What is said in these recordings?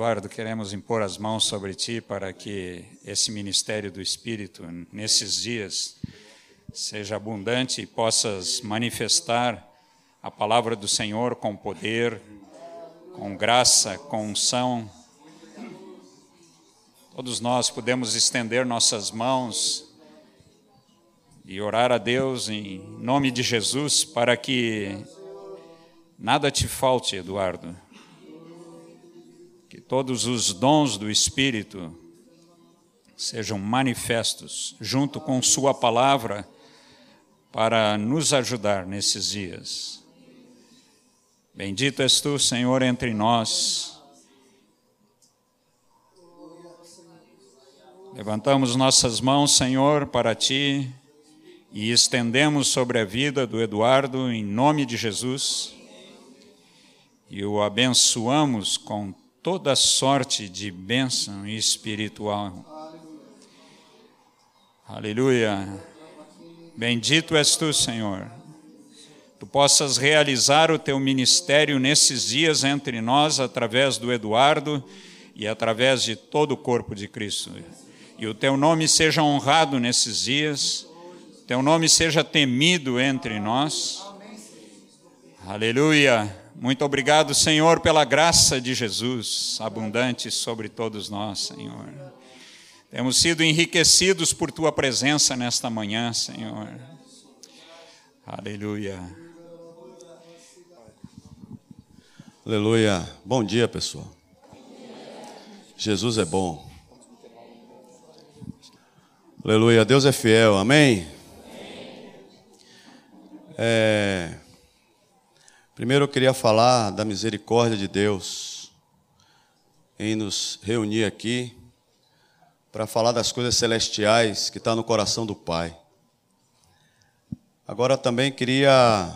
Eduardo, queremos impor as mãos sobre ti para que esse ministério do Espírito, nesses dias, seja abundante e possas manifestar a palavra do Senhor com poder, com graça, com unção. Todos nós podemos estender nossas mãos e orar a Deus em nome de Jesus para que nada te falte, Eduardo. Que todos os dons do Espírito sejam manifestos junto com Sua palavra para nos ajudar nesses dias. Bendito és tu, Senhor, entre nós. Levantamos nossas mãos, Senhor, para ti e estendemos sobre a vida do Eduardo em nome de Jesus e o abençoamos com toda sorte de bênção espiritual. Aleluia. Bendito és tu, Senhor. Tu possas realizar o teu ministério nesses dias entre nós, através do Eduardo e através de todo o corpo de Cristo. E o teu nome seja honrado nesses dias, teu nome seja temido entre nós. Aleluia. Muito obrigado, Senhor, pela graça de Jesus abundante sobre todos nós, Senhor. Temos sido enriquecidos por tua presença nesta manhã, Senhor. Aleluia. Aleluia. Bom dia, pessoal. Jesus é bom. Aleluia. Deus é fiel. Amém. É... Primeiro eu queria falar da misericórdia de Deus em nos reunir aqui para falar das coisas celestiais que está no coração do Pai. Agora também queria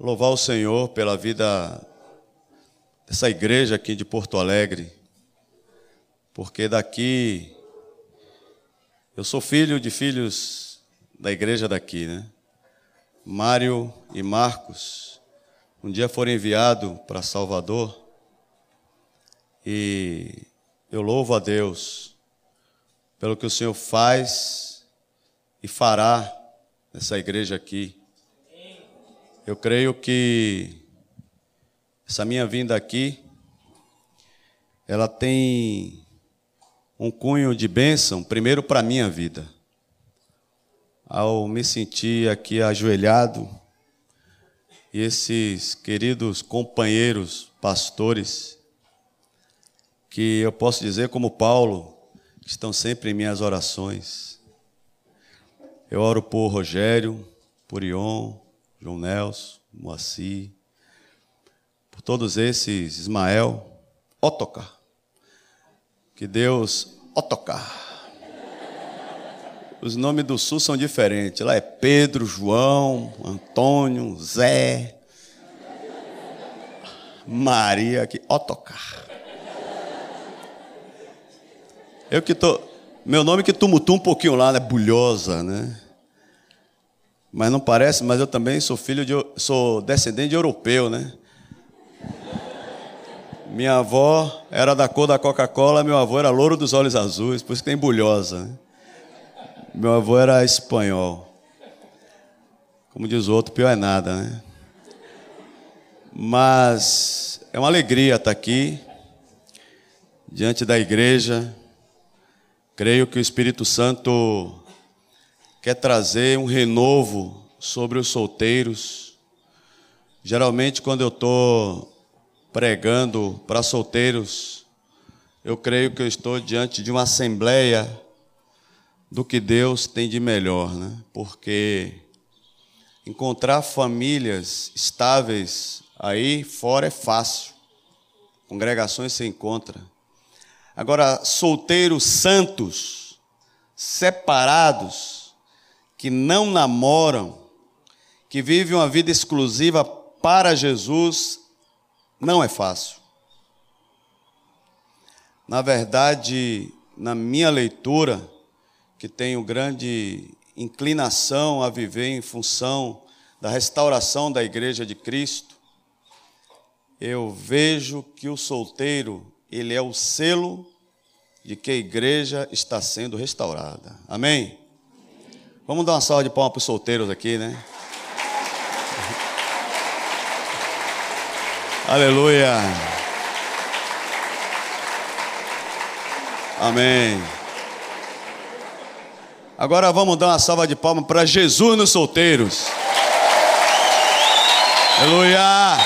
louvar o Senhor pela vida dessa igreja aqui de Porto Alegre, porque daqui eu sou filho de filhos da igreja daqui, né? Mário e Marcos um dia foram enviados para Salvador e eu louvo a Deus pelo que o Senhor faz e fará nessa igreja aqui. Eu creio que essa minha vinda aqui, ela tem um cunho de bênção, primeiro para a minha vida. Ao me sentir aqui ajoelhado, e esses queridos companheiros pastores, que eu posso dizer, como Paulo, estão sempre em minhas orações. Eu oro por Rogério, por Ion, João Nelson, Moacir, por todos esses, Ismael, Otocar. Que Deus, Otocar. Os nomes do sul são diferentes. Lá é Pedro, João, Antônio, Zé, Maria, aqui, Otocar. Eu que tô, meu nome que tumultua um pouquinho lá, né? Bulhosa, né? Mas não parece, mas eu também sou filho de, sou descendente de europeu, né? Minha avó era da cor da Coca-Cola, meu avô era louro dos olhos azuis, por isso que tem bulhosa. Né? Meu avô era espanhol. Como diz o outro, pior é nada, né? Mas é uma alegria estar aqui, diante da igreja, Creio que o Espírito Santo quer trazer um renovo sobre os solteiros. Geralmente, quando eu estou pregando para solteiros, eu creio que eu estou diante de uma assembleia do que Deus tem de melhor, né? Porque encontrar famílias estáveis aí fora é fácil. Congregações se encontra. Agora, solteiros santos, separados, que não namoram, que vivem uma vida exclusiva para Jesus, não é fácil. Na verdade, na minha leitura, que tenho grande inclinação a viver em função da restauração da Igreja de Cristo, eu vejo que o solteiro, ele é o selo de que a igreja está sendo restaurada. Amém? Vamos dar uma salva de palmas para os solteiros aqui, né? Aleluia. Amém. Agora vamos dar uma salva de palmas para Jesus nos solteiros. Aleluia.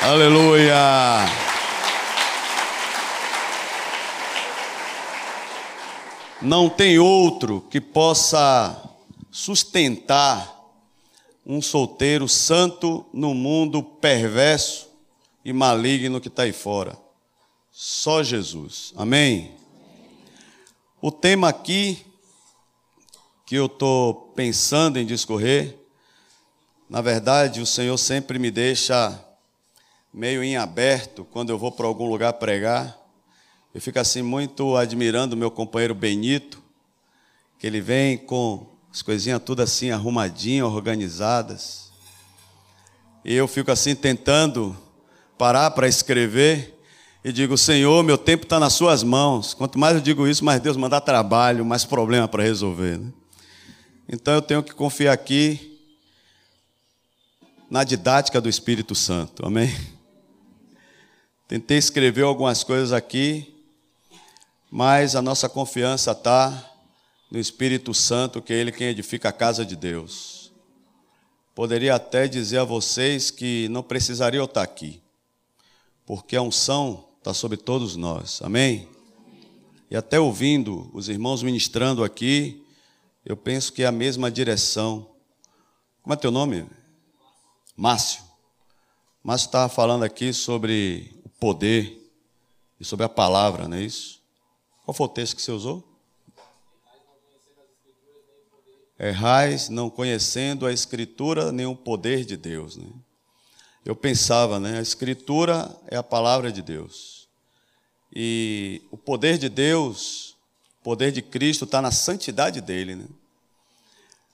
Aleluia. Não tem outro que possa sustentar um solteiro santo no mundo perverso e maligno que está aí fora. Só Jesus. Amém? O tema aqui que eu estou pensando em discorrer, na verdade, o Senhor sempre me deixa meio em aberto quando eu vou para algum lugar pregar. Eu fico assim muito admirando meu companheiro Benito, que ele vem com as coisinhas tudo assim arrumadinhas, organizadas. E eu fico assim tentando parar para escrever e digo: Senhor, meu tempo está nas Suas mãos. Quanto mais eu digo isso, mais Deus mandar trabalho, mais problema para resolver. Né? Então eu tenho que confiar aqui na didática do Espírito Santo. Amém? Tentei escrever algumas coisas aqui, mas a nossa confiança está no Espírito Santo, que é Ele quem edifica a casa de Deus. Poderia até dizer a vocês que não precisaria eu estar aqui, porque a unção está sobre todos nós, amém? E até ouvindo os irmãos ministrando aqui, eu penso que é a mesma direção. Como é teu nome? Márcio. Márcio estava falando aqui sobre o poder e sobre a palavra, não é isso? Qual foi o texto que você usou? errais não conhecendo a Escritura nem o poder de Deus. Né? Eu pensava, né? A Escritura é a palavra de Deus. E o poder de Deus, o poder de Cristo está na santidade dele. Né?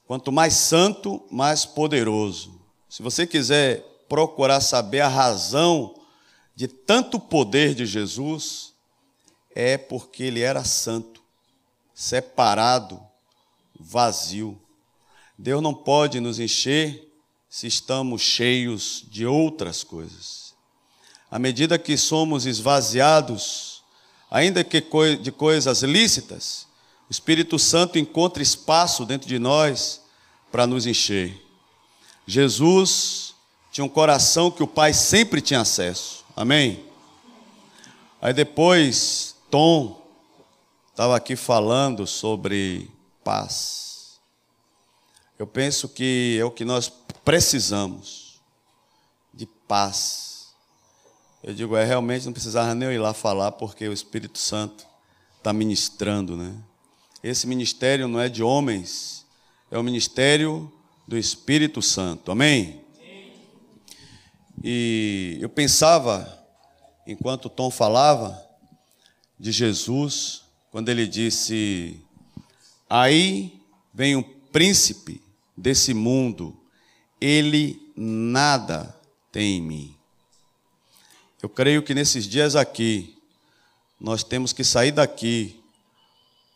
Quanto mais santo, mais poderoso. Se você quiser procurar saber a razão de tanto poder de Jesus, é porque ele era santo, separado, vazio. Deus não pode nos encher se estamos cheios de outras coisas. À medida que somos esvaziados, ainda que de coisas lícitas, o Espírito Santo encontra espaço dentro de nós para nos encher. Jesus tinha um coração que o Pai sempre tinha acesso. Amém? Aí depois, Tom estava aqui falando sobre paz. Eu penso que é o que nós precisamos de paz. Eu digo, é realmente não precisava nem eu ir lá falar, porque o Espírito Santo está ministrando, né? Esse ministério não é de homens, é o ministério do Espírito Santo. Amém? E eu pensava, enquanto Tom falava, de Jesus, quando ele disse: Aí vem o príncipe desse mundo, ele nada tem em mim. Eu creio que nesses dias aqui, nós temos que sair daqui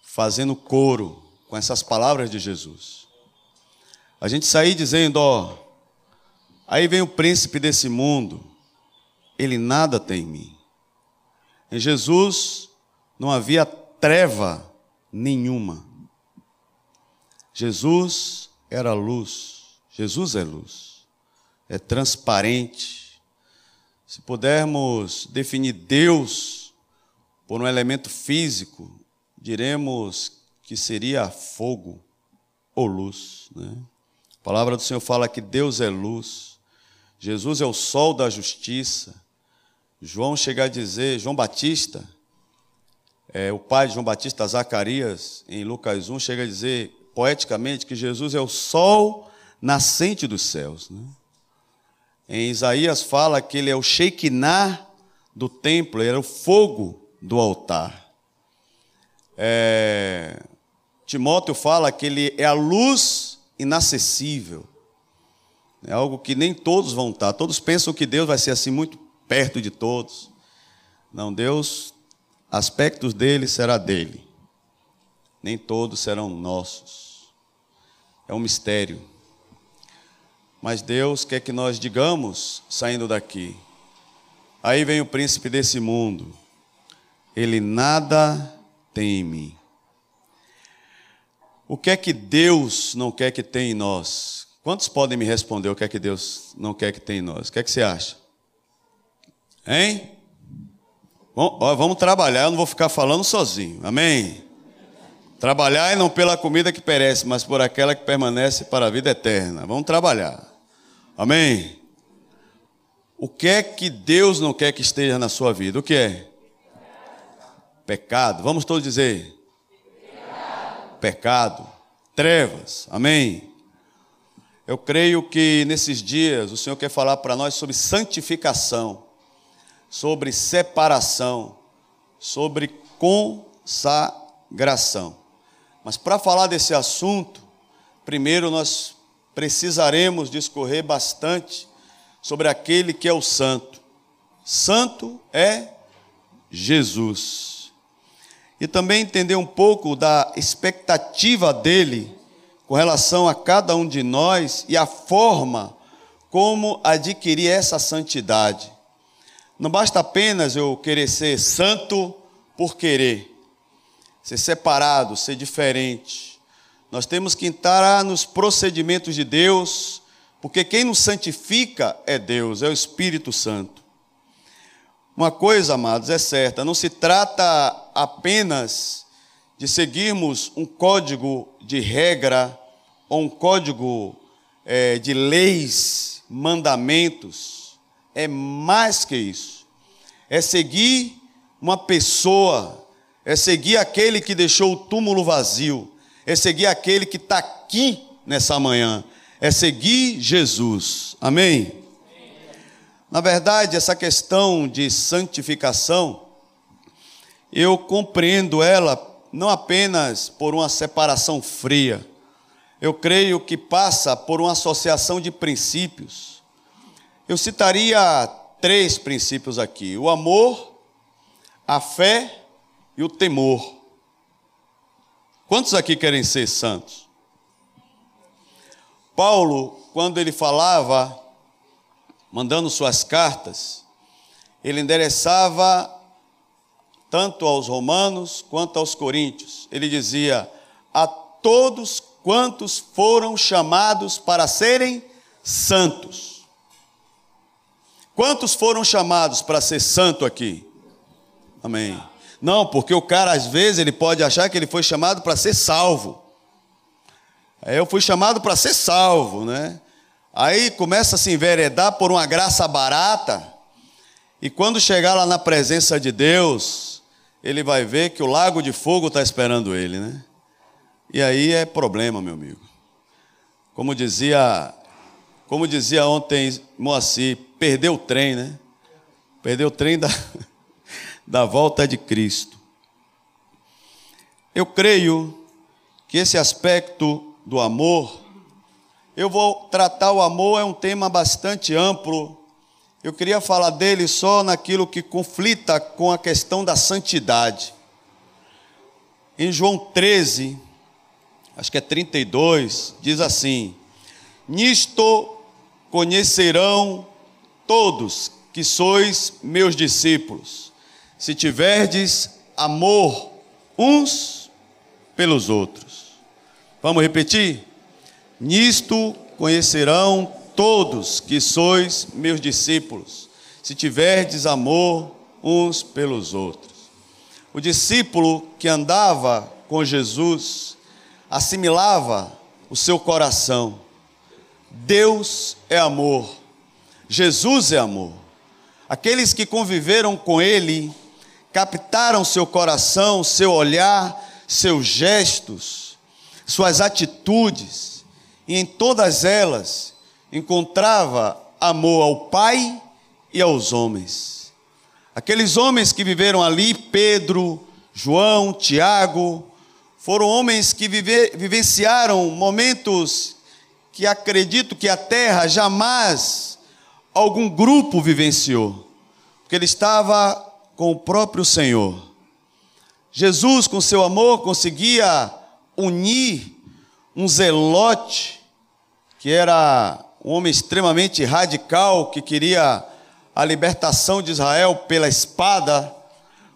fazendo coro com essas palavras de Jesus. A gente sair dizendo, ó, aí vem o príncipe desse mundo, ele nada tem em mim. Em Jesus não havia treva nenhuma. Jesus era luz, Jesus é luz, é transparente. Se pudermos definir Deus por um elemento físico, diremos que seria fogo ou luz. Né? A palavra do Senhor fala que Deus é luz, Jesus é o sol da justiça. João chega a dizer, João Batista, é, o pai de João Batista, Zacarias, em Lucas 1, chega a dizer: poeticamente que Jesus é o sol nascente dos céus. Né? Em Isaías fala que ele é o Shekinah do templo, ele era o fogo do altar. É... Timóteo fala que ele é a luz inacessível. É algo que nem todos vão estar. Todos pensam que Deus vai ser assim muito perto de todos. Não, Deus, aspectos dele será dele. Nem todos serão nossos. É um mistério. Mas Deus quer que nós digamos saindo daqui. Aí vem o príncipe desse mundo. Ele nada tem em mim. O que é que Deus não quer que tenha em nós? Quantos podem me responder o que é que Deus não quer que tenha em nós? O que é que você acha? Hein? Bom, ó, vamos trabalhar, eu não vou ficar falando sozinho. Amém? Trabalhar e não pela comida que perece, mas por aquela que permanece para a vida eterna. Vamos trabalhar. Amém? O que é que Deus não quer que esteja na sua vida? O que é? Pecado. Vamos todos dizer: Pecado. Pecado. Trevas. Amém? Eu creio que nesses dias o Senhor quer falar para nós sobre santificação, sobre separação, sobre consagração. Mas para falar desse assunto, primeiro nós precisaremos discorrer bastante sobre aquele que é o santo. Santo é Jesus. E também entender um pouco da expectativa dele com relação a cada um de nós e a forma como adquirir essa santidade. Não basta apenas eu querer ser santo por querer, ser separado, ser diferente. Nós temos que entrar nos procedimentos de Deus, porque quem nos santifica é Deus, é o Espírito Santo. Uma coisa, amados, é certa: não se trata apenas de seguirmos um código de regra ou um código é, de leis, mandamentos, é mais que isso. É seguir uma pessoa, é seguir aquele que deixou o túmulo vazio, é seguir aquele que está aqui nessa manhã, é seguir Jesus. Amém? Na verdade, essa questão de santificação, eu compreendo ela não apenas por uma separação fria, eu creio que passa por uma associação de princípios. Eu citaria três princípios aqui: o amor, a fé e o temor. Quantos aqui querem ser santos? Paulo, quando ele falava, mandando suas cartas, ele endereçava tanto aos romanos quanto aos coríntios. Ele dizia: a todos quantos foram chamados para serem santos. Quantos foram chamados para ser santo aqui? Amém. Não, porque o cara às vezes ele pode achar que ele foi chamado para ser salvo. Eu fui chamado para ser salvo, né? Aí começa a se enveredar por uma graça barata, e quando chegar lá na presença de Deus, ele vai ver que o lago de fogo está esperando ele, né? E aí é problema, meu amigo. Como dizia, como dizia ontem Moacir, perdeu o trem, né? Perdeu o trem da, da volta de Cristo. Eu creio que esse aspecto do amor, eu vou tratar o amor, é um tema bastante amplo. Eu queria falar dele só naquilo que conflita com a questão da santidade. Em João 13, acho que é 32, diz assim: Nisto conhecerão todos que sois meus discípulos, se tiverdes amor uns pelos outros. Vamos repetir? Nisto conhecerão todos que sois meus discípulos, se tiverdes amor uns pelos outros. O discípulo que andava com Jesus, assimilava o seu coração. Deus é amor, Jesus é amor. Aqueles que conviveram com Ele captaram seu coração, seu olhar, seus gestos, suas atitudes, e em todas elas encontrava amor ao Pai e aos homens. Aqueles homens que viveram ali, Pedro, João, Tiago, foram homens que vive, vivenciaram momentos que acredito que a terra jamais algum grupo vivenciou, porque ele estava com o próprio Senhor. Jesus, com seu amor, conseguia unir um zelote, que era um homem extremamente radical, que queria a libertação de Israel pela espada,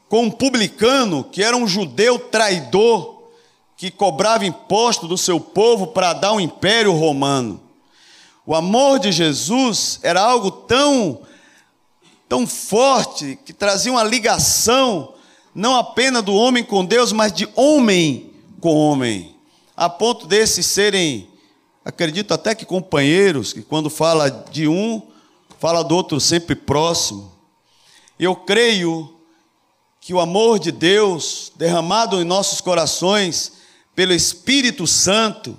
com um publicano, que era um judeu traidor, que cobrava imposto do seu povo para dar um império romano. O amor de Jesus era algo tão tão forte que trazia uma ligação não apenas do homem com Deus, mas de homem com homem, a ponto desses serem, acredito até que companheiros, que quando fala de um, fala do outro sempre próximo. Eu creio que o amor de Deus derramado em nossos corações pelo Espírito Santo,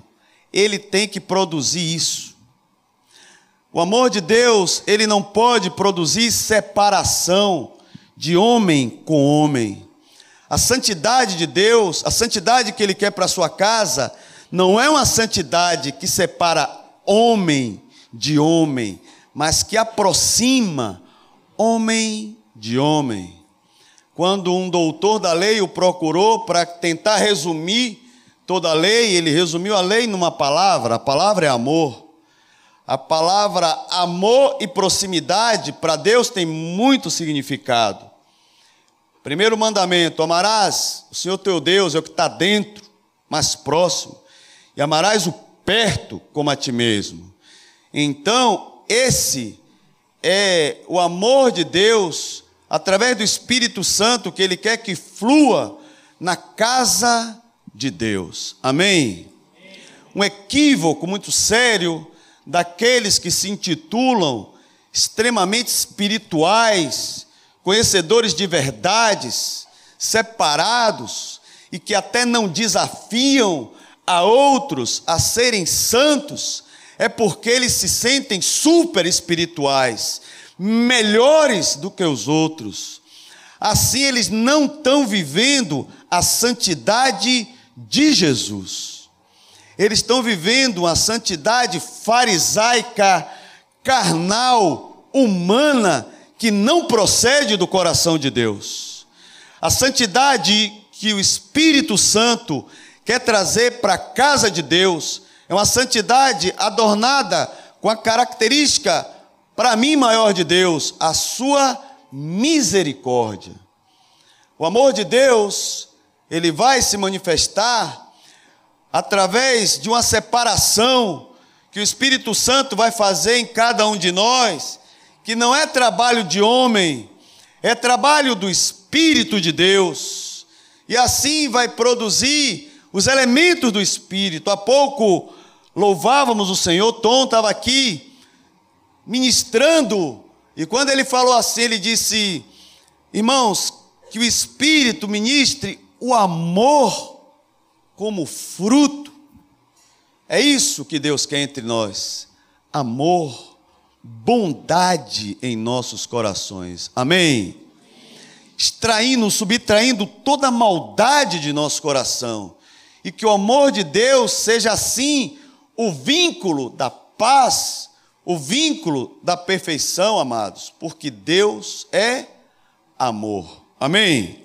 ele tem que produzir isso. O amor de Deus, ele não pode produzir separação de homem com homem. A santidade de Deus, a santidade que ele quer para sua casa, não é uma santidade que separa homem de homem, mas que aproxima homem de homem. Quando um doutor da lei o procurou para tentar resumir toda a lei, ele resumiu a lei numa palavra: a palavra é amor. A palavra amor e proximidade para Deus tem muito significado. Primeiro mandamento: amarás o Senhor teu Deus, é o que está dentro, mais próximo, e amarás o perto como a ti mesmo. Então, esse é o amor de Deus, através do Espírito Santo, que Ele quer que flua na casa de Deus. Amém? Um equívoco muito sério daqueles que se intitulam extremamente espirituais, conhecedores de verdades, separados e que até não desafiam a outros a serem santos, é porque eles se sentem super espirituais, melhores do que os outros. Assim, eles não estão vivendo a santidade de Jesus. Eles estão vivendo uma santidade farisaica, carnal, humana, que não procede do coração de Deus. A santidade que o Espírito Santo quer trazer para a casa de Deus é uma santidade adornada com a característica, para mim, maior de Deus, a sua misericórdia. O amor de Deus ele vai se manifestar através de uma separação que o Espírito Santo vai fazer em cada um de nós, que não é trabalho de homem, é trabalho do Espírito de Deus. E assim vai produzir os elementos do Espírito. Há pouco louvávamos o Senhor, Tom estava aqui ministrando, e quando ele falou assim, ele disse: Irmãos, que o Espírito ministre o amor como fruto. É isso que Deus quer entre nós: amor, bondade em nossos corações. Amém? Extraindo, subtraindo toda a maldade de nosso coração. E que o amor de Deus seja assim o vínculo da paz, o vínculo da perfeição, amados, porque Deus é amor. Amém?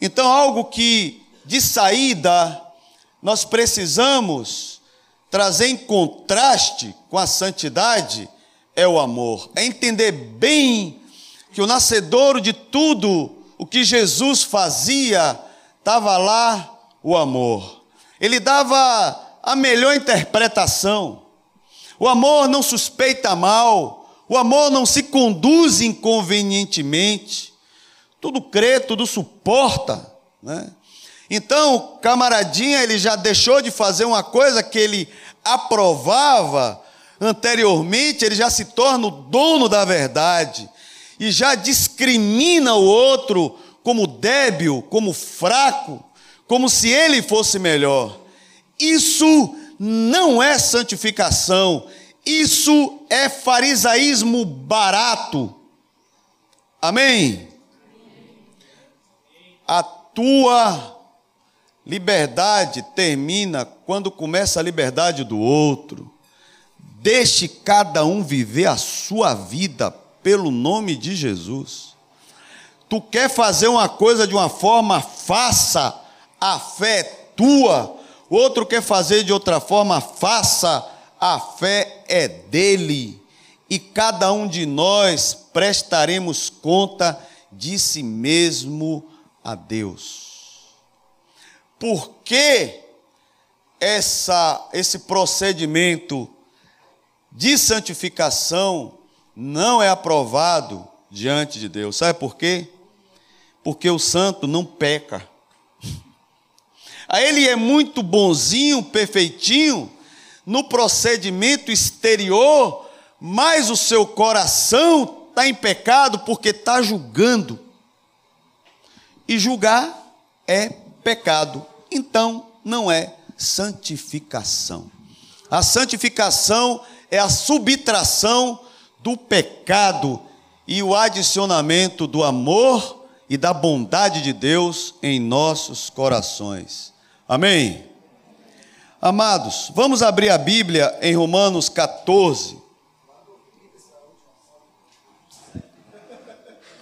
Então, algo que de saída nós precisamos trazer em contraste com a santidade é o amor. É entender bem que o nascedouro de tudo o que Jesus fazia estava lá o amor. Ele dava a melhor interpretação. O amor não suspeita mal, o amor não se conduz inconvenientemente tudo crê, tudo suporta, né? Então, camaradinha, ele já deixou de fazer uma coisa que ele aprovava anteriormente, ele já se torna o dono da verdade e já discrimina o outro como débil, como fraco, como se ele fosse melhor. Isso não é santificação, isso é farisaísmo barato. Amém? A tua liberdade termina quando começa a liberdade do outro. deixe cada um viver a sua vida pelo nome de Jesus. Tu quer fazer uma coisa de uma forma, faça, a fé é tua. Outro quer fazer de outra forma, faça, a fé é dele. E cada um de nós prestaremos conta de si mesmo a Deus. Por que essa, esse procedimento de santificação não é aprovado diante de Deus? Sabe por quê? Porque o santo não peca. Aí ele é muito bonzinho, perfeitinho, no procedimento exterior, mas o seu coração está em pecado porque está julgando e julgar é pecado. Então, não é santificação. A santificação é a subtração do pecado e o adicionamento do amor e da bondade de Deus em nossos corações. Amém? Amados, vamos abrir a Bíblia em Romanos 14.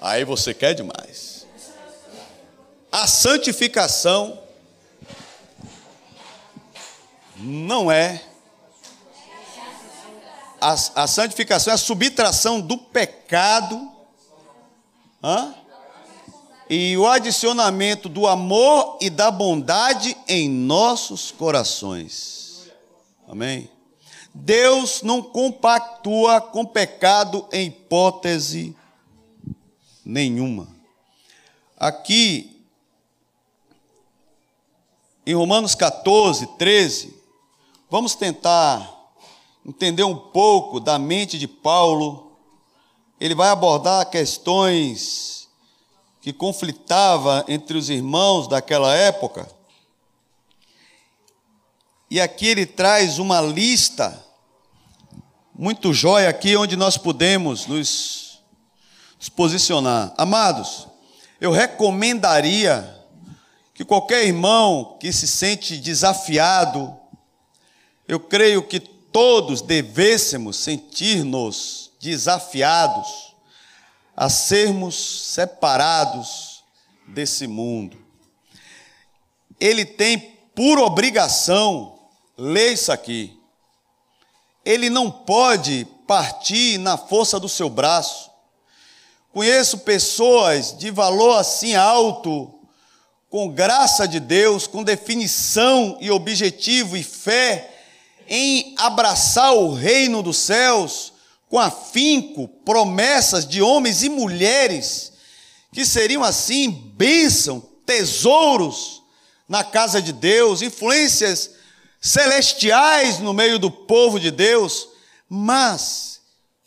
Aí você quer demais a santificação não é. A, a santificação é a subtração do pecado hã? e o adicionamento do amor e da bondade em nossos corações. Amém? Deus não compactua com pecado em hipótese nenhuma. Aqui em Romanos 14, 13, vamos tentar entender um pouco da mente de Paulo. Ele vai abordar questões que conflitava entre os irmãos daquela época. E aqui ele traz uma lista muito jóia aqui onde nós podemos nos, nos posicionar. Amados, eu recomendaria que qualquer irmão que se sente desafiado, eu creio que todos devêssemos sentir-nos desafiados a sermos separados desse mundo. Ele tem por obrigação, lê isso aqui, ele não pode partir na força do seu braço. Conheço pessoas de valor assim alto, com graça de Deus, com definição e objetivo e fé em abraçar o reino dos céus, com afinco, promessas de homens e mulheres que seriam assim bênção, tesouros na casa de Deus, influências celestiais no meio do povo de Deus, mas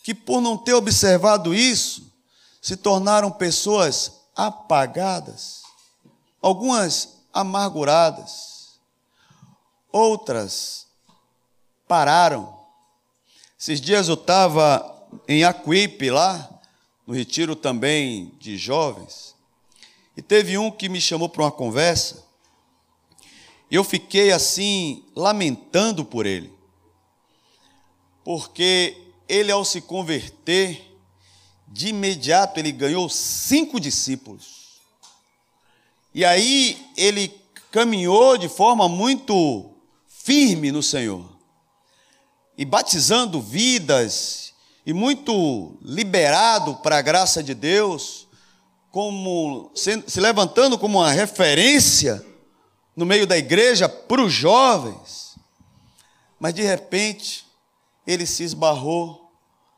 que por não ter observado isso, se tornaram pessoas apagadas algumas amarguradas, outras pararam. Esses dias eu estava em Aquipe, lá, no retiro também de jovens, e teve um que me chamou para uma conversa, e eu fiquei assim, lamentando por ele, porque ele, ao se converter, de imediato ele ganhou cinco discípulos. E aí ele caminhou de forma muito firme no Senhor, e batizando vidas, e muito liberado para a graça de Deus, como se, se levantando como uma referência no meio da igreja para os jovens. Mas de repente, ele se esbarrou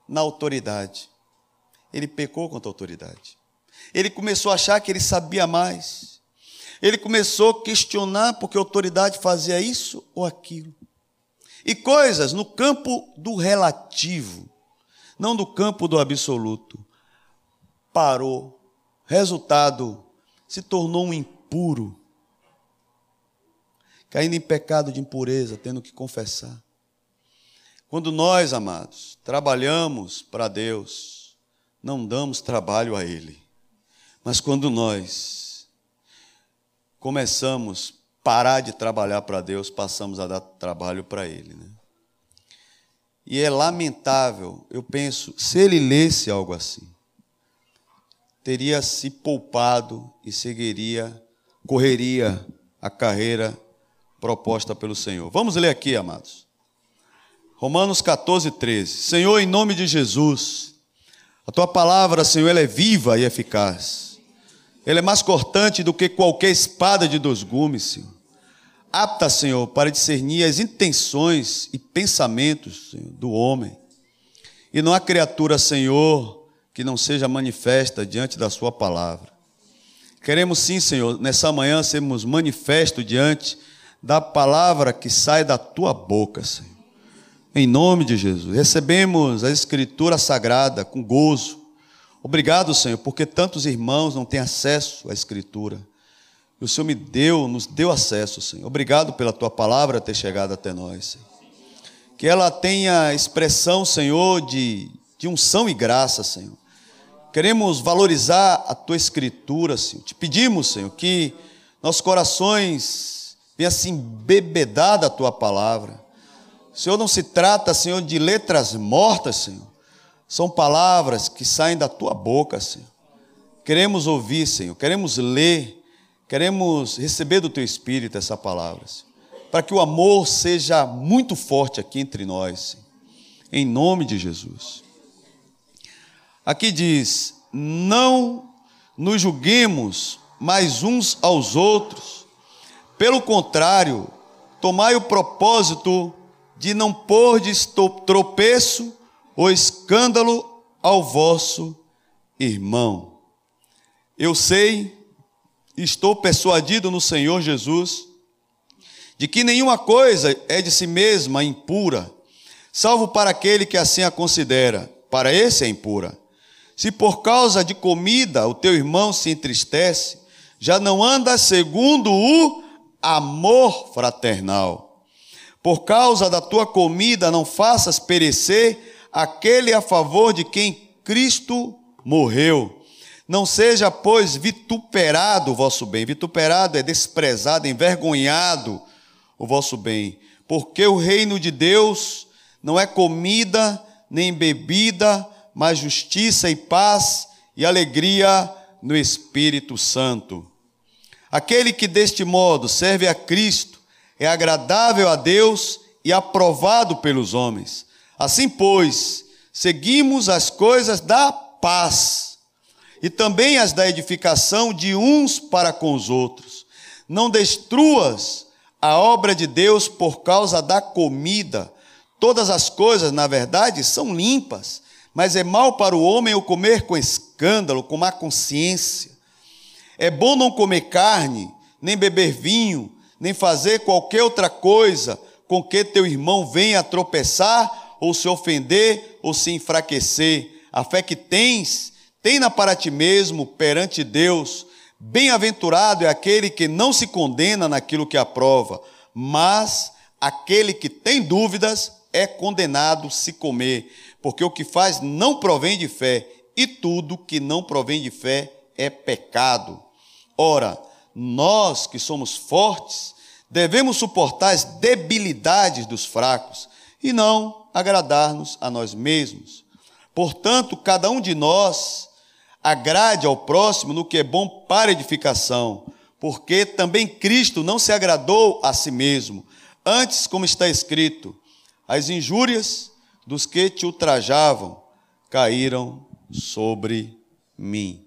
na autoridade. Ele pecou contra a autoridade. Ele começou a achar que ele sabia mais ele começou a questionar porque a autoridade fazia isso ou aquilo. E coisas no campo do relativo, não do campo do absoluto. Parou. Resultado, se tornou um impuro. Caindo em pecado de impureza, tendo que confessar. Quando nós, amados, trabalhamos para Deus, não damos trabalho a Ele. Mas quando nós começamos parar de trabalhar para Deus, passamos a dar trabalho para Ele. Né? E é lamentável, eu penso, se ele lesse algo assim, teria se poupado e seguiria, correria a carreira proposta pelo Senhor. Vamos ler aqui, amados. Romanos 14, 13. Senhor, em nome de Jesus, a tua palavra, Senhor, ela é viva e eficaz. Ela é mais cortante do que qualquer espada de dois gumes, Senhor. Apta, Senhor, para discernir as intenções e pensamentos Senhor, do homem. E não há criatura, Senhor, que não seja manifesta diante da Sua palavra. Queremos sim, Senhor, nessa manhã sermos manifestos diante da palavra que sai da Tua boca, Senhor. Em nome de Jesus. Recebemos a Escritura Sagrada com gozo. Obrigado, Senhor, porque tantos irmãos não têm acesso à Escritura. E o Senhor me deu, nos deu acesso, Senhor. Obrigado pela tua palavra ter chegado até nós, Senhor. Que ela tenha expressão, Senhor, de, de unção e graça, Senhor. Queremos valorizar a tua Escritura, Senhor. Te pedimos, Senhor, que nossos corações venham se embebedar da tua palavra Senhor, não se trata, Senhor, de letras mortas, Senhor. São palavras que saem da tua boca, Senhor. Queremos ouvir, Senhor. Queremos ler. Queremos receber do teu espírito essa palavra, Senhor. Para que o amor seja muito forte aqui entre nós, Senhor. Em nome de Jesus. Aqui diz: Não nos julguemos mais uns aos outros. Pelo contrário, tomai o propósito de não pordes tropeço ou escândalo ao vosso irmão. Eu sei, estou persuadido no Senhor Jesus, de que nenhuma coisa é de si mesma impura, salvo para aquele que assim a considera, para esse é impura. Se por causa de comida o teu irmão se entristece, já não anda segundo o amor fraternal. Por causa da tua comida, não faças perecer aquele a favor de quem Cristo morreu. Não seja, pois, vituperado o vosso bem. Vituperado é desprezado, envergonhado o vosso bem. Porque o reino de Deus não é comida nem bebida, mas justiça e paz e alegria no Espírito Santo. Aquele que deste modo serve a Cristo é agradável a Deus e aprovado pelos homens. Assim, pois, seguimos as coisas da paz e também as da edificação de uns para com os outros. Não destruas a obra de Deus por causa da comida. Todas as coisas, na verdade, são limpas, mas é mal para o homem o comer com escândalo, com má consciência. É bom não comer carne, nem beber vinho, nem fazer qualquer outra coisa com que teu irmão venha tropeçar, ou se ofender, ou se enfraquecer. A fé que tens, tenha para ti mesmo perante Deus. Bem-aventurado é aquele que não se condena naquilo que aprova, mas aquele que tem dúvidas é condenado se comer, porque o que faz não provém de fé, e tudo que não provém de fé é pecado. Ora, nós que somos fortes, devemos suportar as debilidades dos fracos e não agradar-nos a nós mesmos. Portanto, cada um de nós agrade ao próximo no que é bom para edificação, porque também Cristo não se agradou a si mesmo. Antes, como está escrito, as injúrias dos que te ultrajavam caíram sobre mim.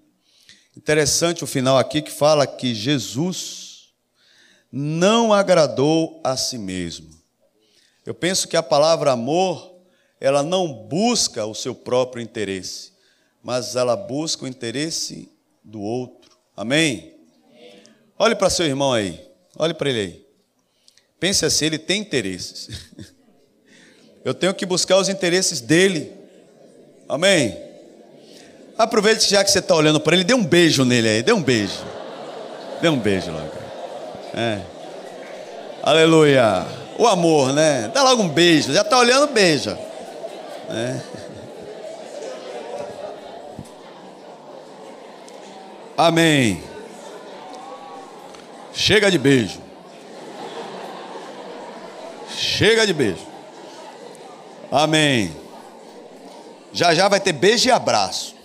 Interessante o final aqui que fala que Jesus não agradou a si mesmo. Eu penso que a palavra amor, ela não busca o seu próprio interesse, mas ela busca o interesse do outro. Amém? Olhe para seu irmão aí, olhe para ele aí. Pense assim, ele tem interesses. Eu tenho que buscar os interesses dele. Amém? Aproveite já que você está olhando para ele, dê um beijo nele aí, dê um beijo. Dê um beijo logo. É. Aleluia. O amor, né? Dá logo um beijo. Já está olhando, beija. É. Amém. Chega de beijo. Chega de beijo. Amém. Já já vai ter beijo e abraço.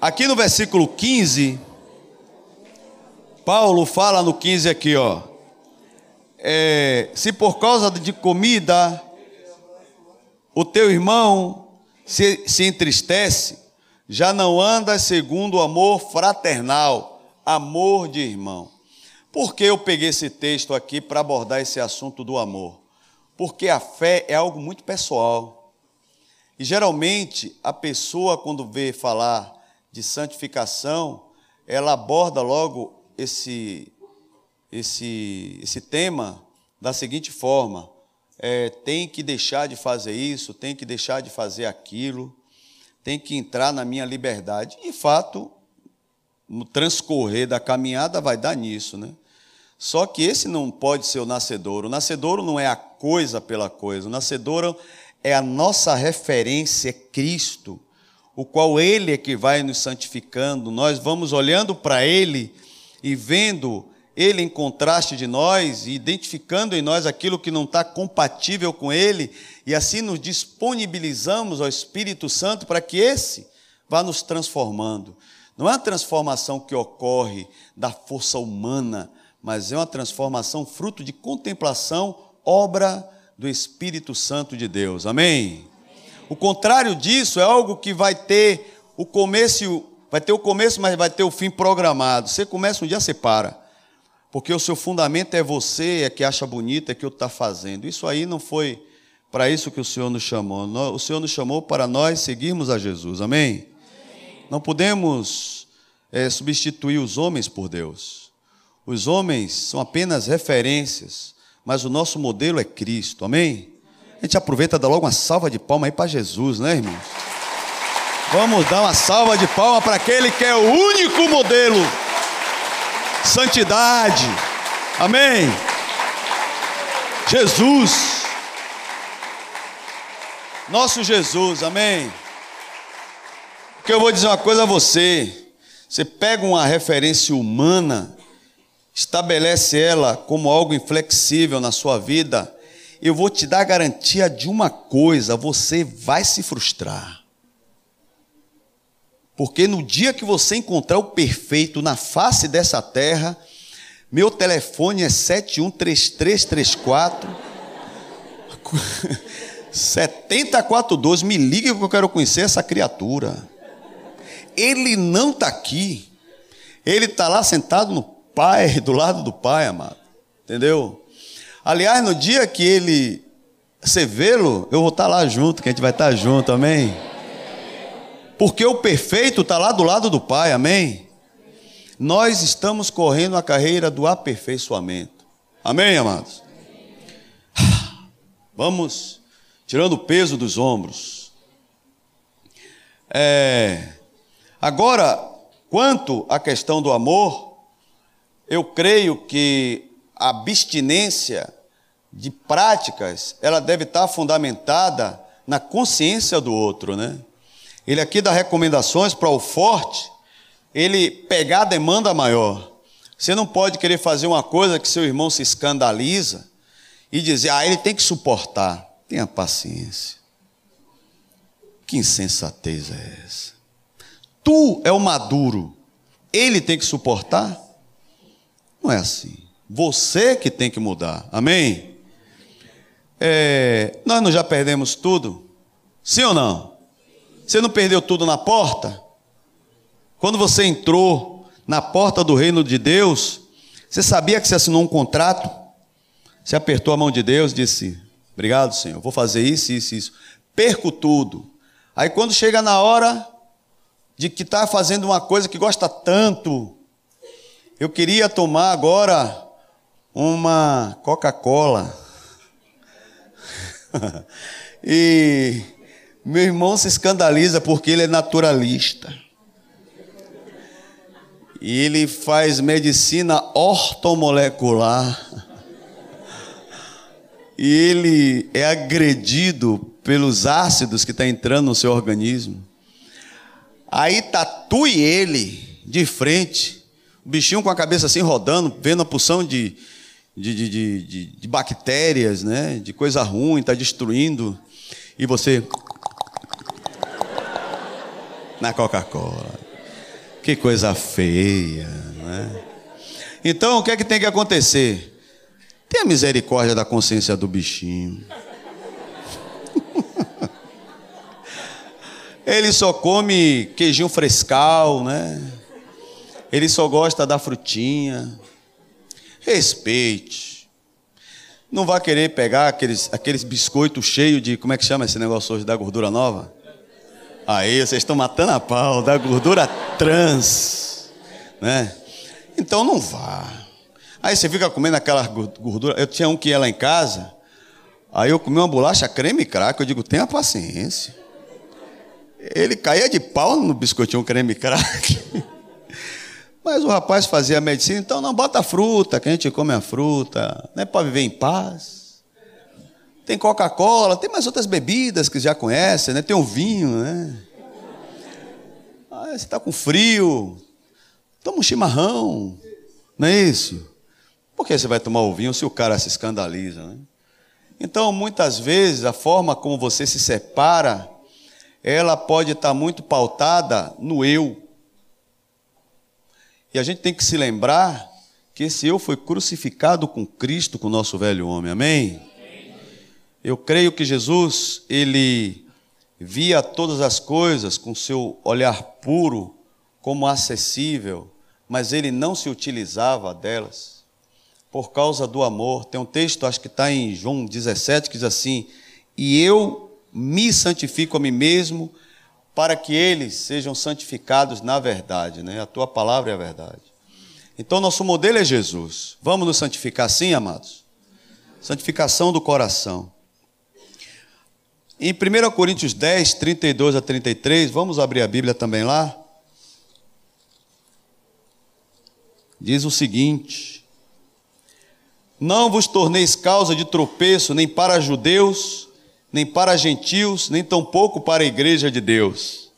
Aqui no versículo 15, Paulo fala no 15 aqui, ó. É, se por causa de comida o teu irmão se, se entristece, já não anda segundo o amor fraternal, amor de irmão. Por que eu peguei esse texto aqui para abordar esse assunto do amor? Porque a fé é algo muito pessoal. E geralmente a pessoa, quando vê falar de santificação, ela aborda logo esse, esse, esse tema da seguinte forma: é, tem que deixar de fazer isso, tem que deixar de fazer aquilo, tem que entrar na minha liberdade. E fato, no transcorrer da caminhada vai dar nisso, né? Só que esse não pode ser o nascedouro. O nascedouro não é a coisa pela coisa. O nascedouro é a nossa referência, é Cristo, o qual Ele é que vai nos santificando. Nós vamos olhando para Ele e vendo Ele em contraste de nós, e identificando em nós aquilo que não está compatível com Ele, e assim nos disponibilizamos ao Espírito Santo para que esse vá nos transformando. Não é uma transformação que ocorre da força humana, mas é uma transformação fruto de contemplação, obra do Espírito Santo de Deus. Amém? O contrário disso é algo que vai ter o começo, vai ter o começo, mas vai ter o fim programado. Você começa um dia, você para. Porque o seu fundamento é você, é que acha bonito, é que eu está fazendo. Isso aí não foi para isso que o Senhor nos chamou. O Senhor nos chamou para nós seguirmos a Jesus. Amém? Amém. Não podemos é, substituir os homens por Deus. Os homens são apenas referências, mas o nosso modelo é Cristo, amém? A gente aproveita e dá logo uma salva de palma aí para Jesus, né, irmãos? Vamos dar uma salva de palma para aquele que é o único modelo. Santidade, amém? Jesus, nosso Jesus, amém? Porque eu vou dizer uma coisa a você: você pega uma referência humana, estabelece ela como algo inflexível na sua vida, eu vou te dar a garantia de uma coisa: você vai se frustrar. Porque no dia que você encontrar o perfeito na face dessa terra, meu telefone é 713334 7042, me liga que eu quero conhecer essa criatura. Ele não está aqui. Ele está lá sentado no Pai, do lado do Pai, amado. Entendeu? Aliás, no dia que ele você vê-lo, eu vou estar lá junto, que a gente vai estar junto, amém? Porque o perfeito está lá do lado do Pai, amém? Nós estamos correndo a carreira do aperfeiçoamento, amém, amados? Vamos tirando o peso dos ombros. É, agora, quanto à questão do amor, eu creio que a abstinência de práticas, ela deve estar fundamentada na consciência do outro, né? Ele aqui dá recomendações para o forte, ele pegar a demanda maior. Você não pode querer fazer uma coisa que seu irmão se escandaliza e dizer, ah, ele tem que suportar. Tenha paciência. Que insensatez é essa? Tu é o maduro, ele tem que suportar? Não é assim. Você que tem que mudar. Amém? É, nós não já perdemos tudo? Sim ou não? Você não perdeu tudo na porta? Quando você entrou na porta do reino de Deus, você sabia que você assinou um contrato? Você apertou a mão de Deus e disse: Obrigado, Senhor, vou fazer isso, isso, isso. Perco tudo. Aí quando chega na hora de que está fazendo uma coisa que gosta tanto, eu queria tomar agora uma Coca-Cola. e meu irmão se escandaliza porque ele é naturalista. E ele faz medicina ortomolecular. E ele é agredido pelos ácidos que estão tá entrando no seu organismo. Aí tatue ele de frente o bichinho com a cabeça assim rodando, vendo a porção de, de, de, de, de bactérias, né? de coisa ruim, está destruindo, e você. Na Coca-Cola. Que coisa feia. Né? Então, o que é que tem que acontecer? Tenha misericórdia da consciência do bichinho. Ele só come queijinho frescal, né? Ele só gosta da frutinha. Respeite. Não vá querer pegar aqueles, aqueles biscoitos cheios de. Como é que chama esse negócio hoje da gordura nova? Aí, vocês estão matando a pau, da gordura trans. Né? Então não vá. Aí você fica comendo aquela gordura. Eu tinha um que ia lá em casa. Aí eu comi uma bolacha creme crack. Eu digo, tenha paciência. Ele caía de pau no biscoitinho creme crack. Mas o rapaz fazia medicina, então não bota fruta, que a gente come a fruta, né, para viver em paz. Tem Coca-Cola, tem mais outras bebidas que já conhecem, né? Tem o vinho, né? Ah, você está com frio, toma um chimarrão, não é isso? Por que você vai tomar o vinho se o cara se escandaliza, né? Então, muitas vezes, a forma como você se separa, ela pode estar muito pautada no eu. E a gente tem que se lembrar que esse eu foi crucificado com Cristo, com o nosso velho homem. Amém? Eu creio que Jesus, ele via todas as coisas com seu olhar puro, como acessível, mas ele não se utilizava delas por causa do amor. Tem um texto, acho que está em João 17, que diz assim: E eu me santifico a mim mesmo para que eles sejam santificados na verdade, né? A tua palavra é a verdade. Então, nosso modelo é Jesus. Vamos nos santificar sim, amados? Santificação do coração. Em 1 Coríntios 10, 32 a 33, vamos abrir a Bíblia também lá. Diz o seguinte: Não vos torneis causa de tropeço nem para judeus, nem para gentios, nem tampouco para a igreja de Deus.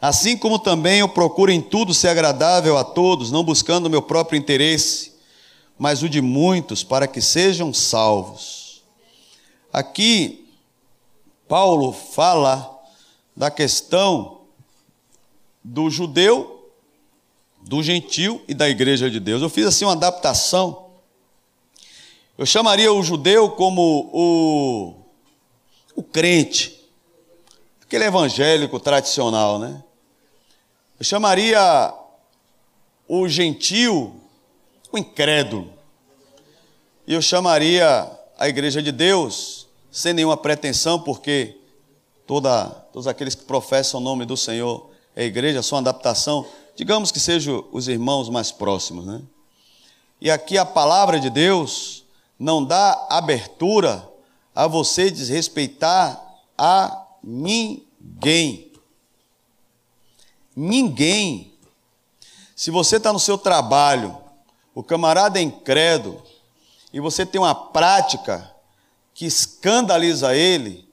Assim como também eu procuro em tudo ser agradável a todos, não buscando o meu próprio interesse, mas o de muitos, para que sejam salvos. Aqui, Paulo fala da questão do judeu, do gentil e da igreja de Deus. Eu fiz assim uma adaptação. Eu chamaria o judeu como o o crente, aquele evangélico tradicional, né? Eu chamaria o gentil o incrédulo. E eu chamaria a igreja de Deus, sem nenhuma pretensão, porque toda, todos aqueles que professam o nome do Senhor é igreja, são adaptação, digamos que sejam os irmãos mais próximos, né? E aqui a palavra de Deus não dá abertura a você desrespeitar a ninguém. Ninguém. Se você está no seu trabalho, o camarada é incrédulo, e você tem uma prática que escandaliza ele,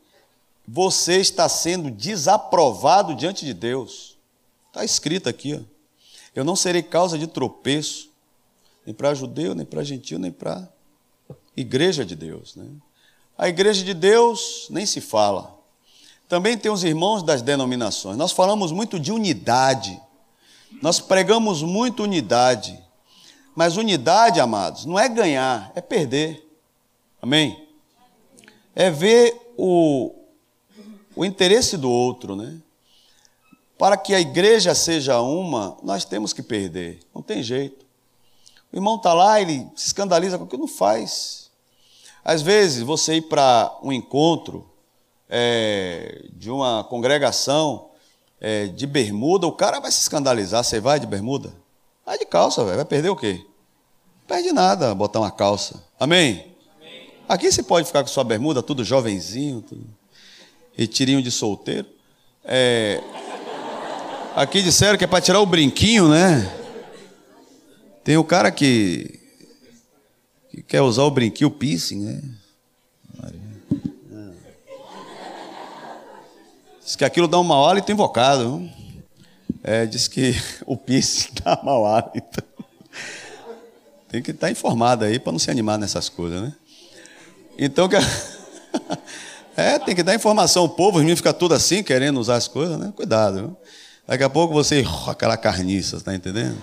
você está sendo desaprovado diante de Deus. Está escrito aqui, ó. Eu não serei causa de tropeço, nem para judeu, nem para gentil, nem para igreja de Deus. Né? A igreja de Deus nem se fala. Também tem os irmãos das denominações. Nós falamos muito de unidade. Nós pregamos muito unidade. Mas unidade, amados, não é ganhar, é perder. Amém? É ver o, o interesse do outro, né? Para que a igreja seja uma, nós temos que perder. Não tem jeito. O irmão está lá, ele se escandaliza com o que não faz. Às vezes, você ir para um encontro é, de uma congregação é, de bermuda, o cara vai se escandalizar. Você vai de bermuda? Vai de calça, véio. vai perder o quê? Não perde nada botar uma calça. Amém? Aqui você pode ficar com sua bermuda, tudo jovenzinho, tudo. e tirinho de solteiro. É, aqui disseram que é para tirar o brinquinho, né? Tem o cara que que quer usar o brinquinho, o piercing, né? Diz que aquilo dá um mau hálito invocado. É, diz que o piercing dá mau hálito. Tem que estar informado aí para não se animar nessas coisas, né? Então, é, tem que dar informação ao povo, os meninos ficam tudo assim, querendo usar as coisas, né? Cuidado, viu? Daqui a pouco você, aquela carniça, tá entendendo?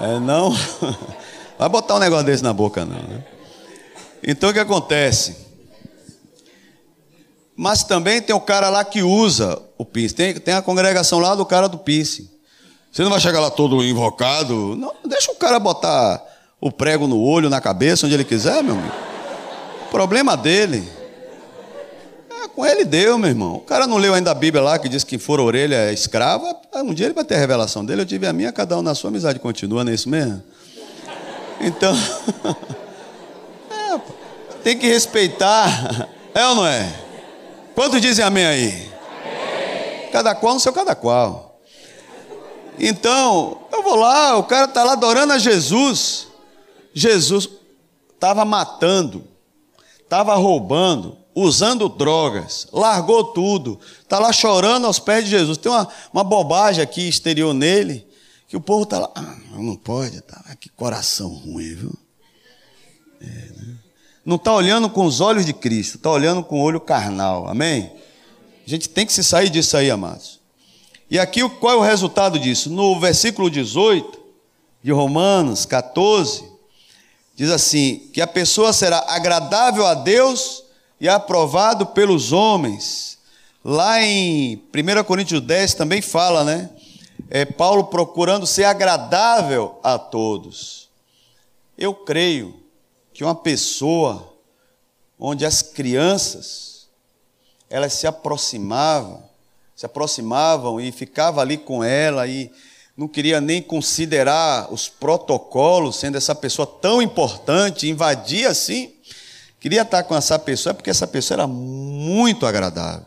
É, não. Vai botar um negócio desse na boca, não. Né? Então o que acontece? Mas também tem o cara lá que usa o piercing. Tem, tem a congregação lá do cara do piercing. Você não vai chegar lá todo invocado. Não, deixa o cara botar o prego no olho, na cabeça, onde ele quiser, meu amigo. Problema dele. É, com ele deu, meu irmão. O cara não leu ainda a Bíblia lá que diz que for orelha é escrava. Um dia ele vai ter a revelação dele. Eu tive a minha, cada um na sua amizade continua, não é isso mesmo? Então. é, tem que respeitar. É ou não é? Quantos dizem amém aí? Amém. Cada qual no seu cada qual. Então, eu vou lá, o cara está lá adorando a Jesus. Jesus estava matando, estava roubando, usando drogas, largou tudo, está lá chorando aos pés de Jesus. Tem uma, uma bobagem aqui exterior nele, que o povo está lá, ah, não pode, tá, que coração ruim, viu? É, né? Não está olhando com os olhos de Cristo, está olhando com o olho carnal, amém? A gente tem que se sair disso aí, amados. E aqui qual é o resultado disso? No versículo 18 de Romanos 14, diz assim: que a pessoa será agradável a Deus e aprovado pelos homens. Lá em 1 Coríntios 10 também fala, né? É Paulo procurando ser agradável a todos. Eu creio que uma pessoa onde as crianças elas se aproximavam, se aproximavam e ficava ali com ela e não queria nem considerar os protocolos, sendo essa pessoa tão importante, invadia assim, queria estar com essa pessoa porque essa pessoa era muito agradável.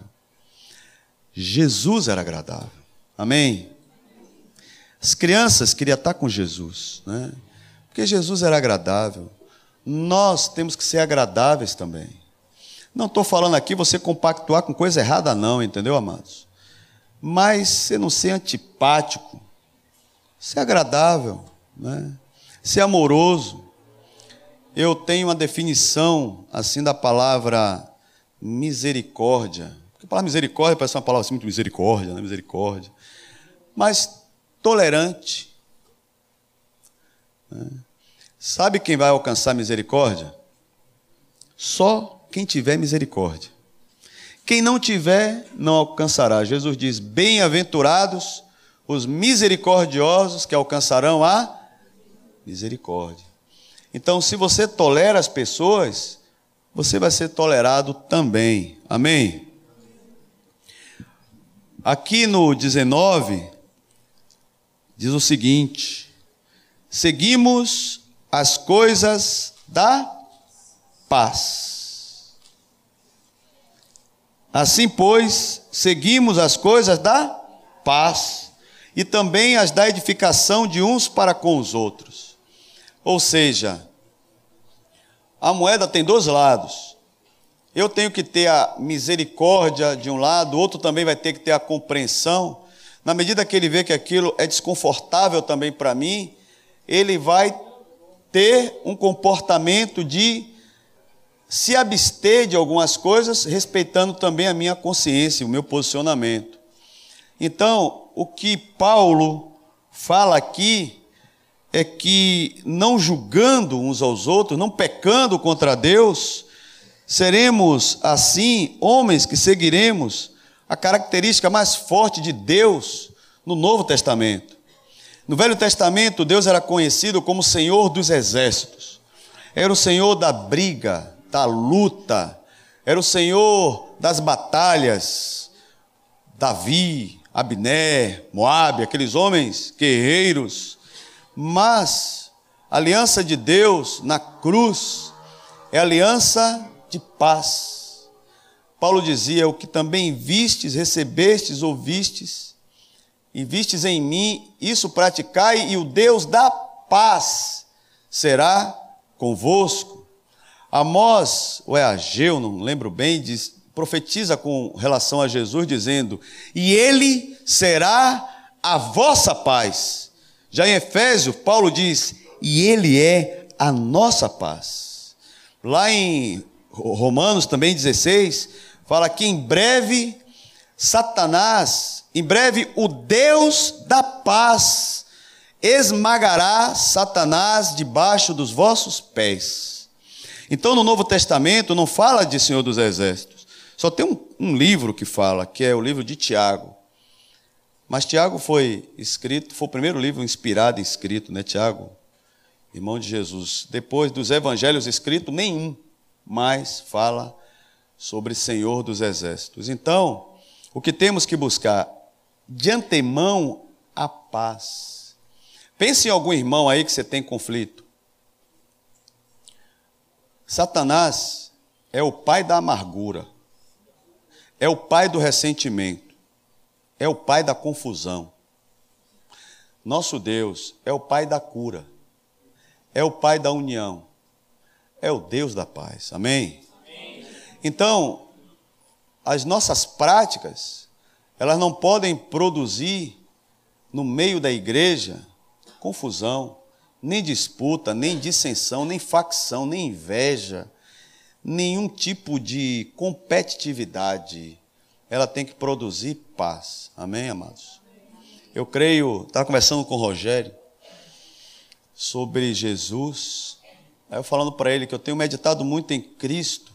Jesus era agradável. Amém? As crianças queriam estar com Jesus, né? Porque Jesus era agradável. Nós temos que ser agradáveis também. Não estou falando aqui você compactuar com coisa errada, não, entendeu, amados? Mas você não ser antipático, ser agradável, né? ser amoroso. Eu tenho uma definição assim da palavra misericórdia. Porque a palavra misericórdia parece uma palavra assim, muito misericórdia, né? misericórdia. Mas tolerante. Né? Sabe quem vai alcançar misericórdia? Só quem tiver misericórdia. Quem não tiver, não alcançará. Jesus diz: Bem-aventurados os misericordiosos que alcançarão a misericórdia. Então, se você tolera as pessoas, você vai ser tolerado também. Amém? Aqui no 19, diz o seguinte: seguimos as coisas da paz. Assim, pois, seguimos as coisas da paz e também as da edificação de uns para com os outros. Ou seja, a moeda tem dois lados. Eu tenho que ter a misericórdia de um lado, o outro também vai ter que ter a compreensão. Na medida que ele vê que aquilo é desconfortável também para mim, ele vai ter um comportamento de se abster de algumas coisas, respeitando também a minha consciência, o meu posicionamento. Então, o que Paulo fala aqui é que, não julgando uns aos outros, não pecando contra Deus, seremos assim homens que seguiremos a característica mais forte de Deus no Novo Testamento. No Velho Testamento, Deus era conhecido como Senhor dos Exércitos. Era o Senhor da briga, da luta, era o Senhor das batalhas. Davi, Abner, Moabe, aqueles homens guerreiros. Mas a aliança de Deus na cruz é aliança de paz. Paulo dizia: O que também vistes, recebestes, ouvistes, e vistes em mim, isso praticai, e o Deus da paz será convosco. Amós, ou é Ageu, não lembro bem, diz, profetiza com relação a Jesus, dizendo: E ele será a vossa paz. Já em Efésio, Paulo diz: e Ele é a nossa paz. Lá em Romanos também 16, fala que em breve Satanás, em breve o Deus da paz esmagará Satanás debaixo dos vossos pés. Então no Novo Testamento não fala de Senhor dos Exércitos, só tem um, um livro que fala, que é o livro de Tiago. Mas Tiago foi escrito, foi o primeiro livro inspirado e escrito, né, Tiago? Irmão de Jesus. Depois dos evangelhos escritos, nenhum mais fala sobre Senhor dos Exércitos. Então, o que temos que buscar? De antemão, a paz. Pense em algum irmão aí que você tem conflito. Satanás é o pai da amargura, é o pai do ressentimento, é o pai da confusão. Nosso Deus é o pai da cura, é o pai da união, é o Deus da paz. Amém? Amém. Então, as nossas práticas, elas não podem produzir no meio da igreja confusão, nem disputa, nem dissensão, nem facção, nem inveja, nenhum tipo de competitividade. Ela tem que produzir paz. Amém, amados? Eu creio, estava conversando com o Rogério sobre Jesus. Aí eu falando para ele que eu tenho meditado muito em Cristo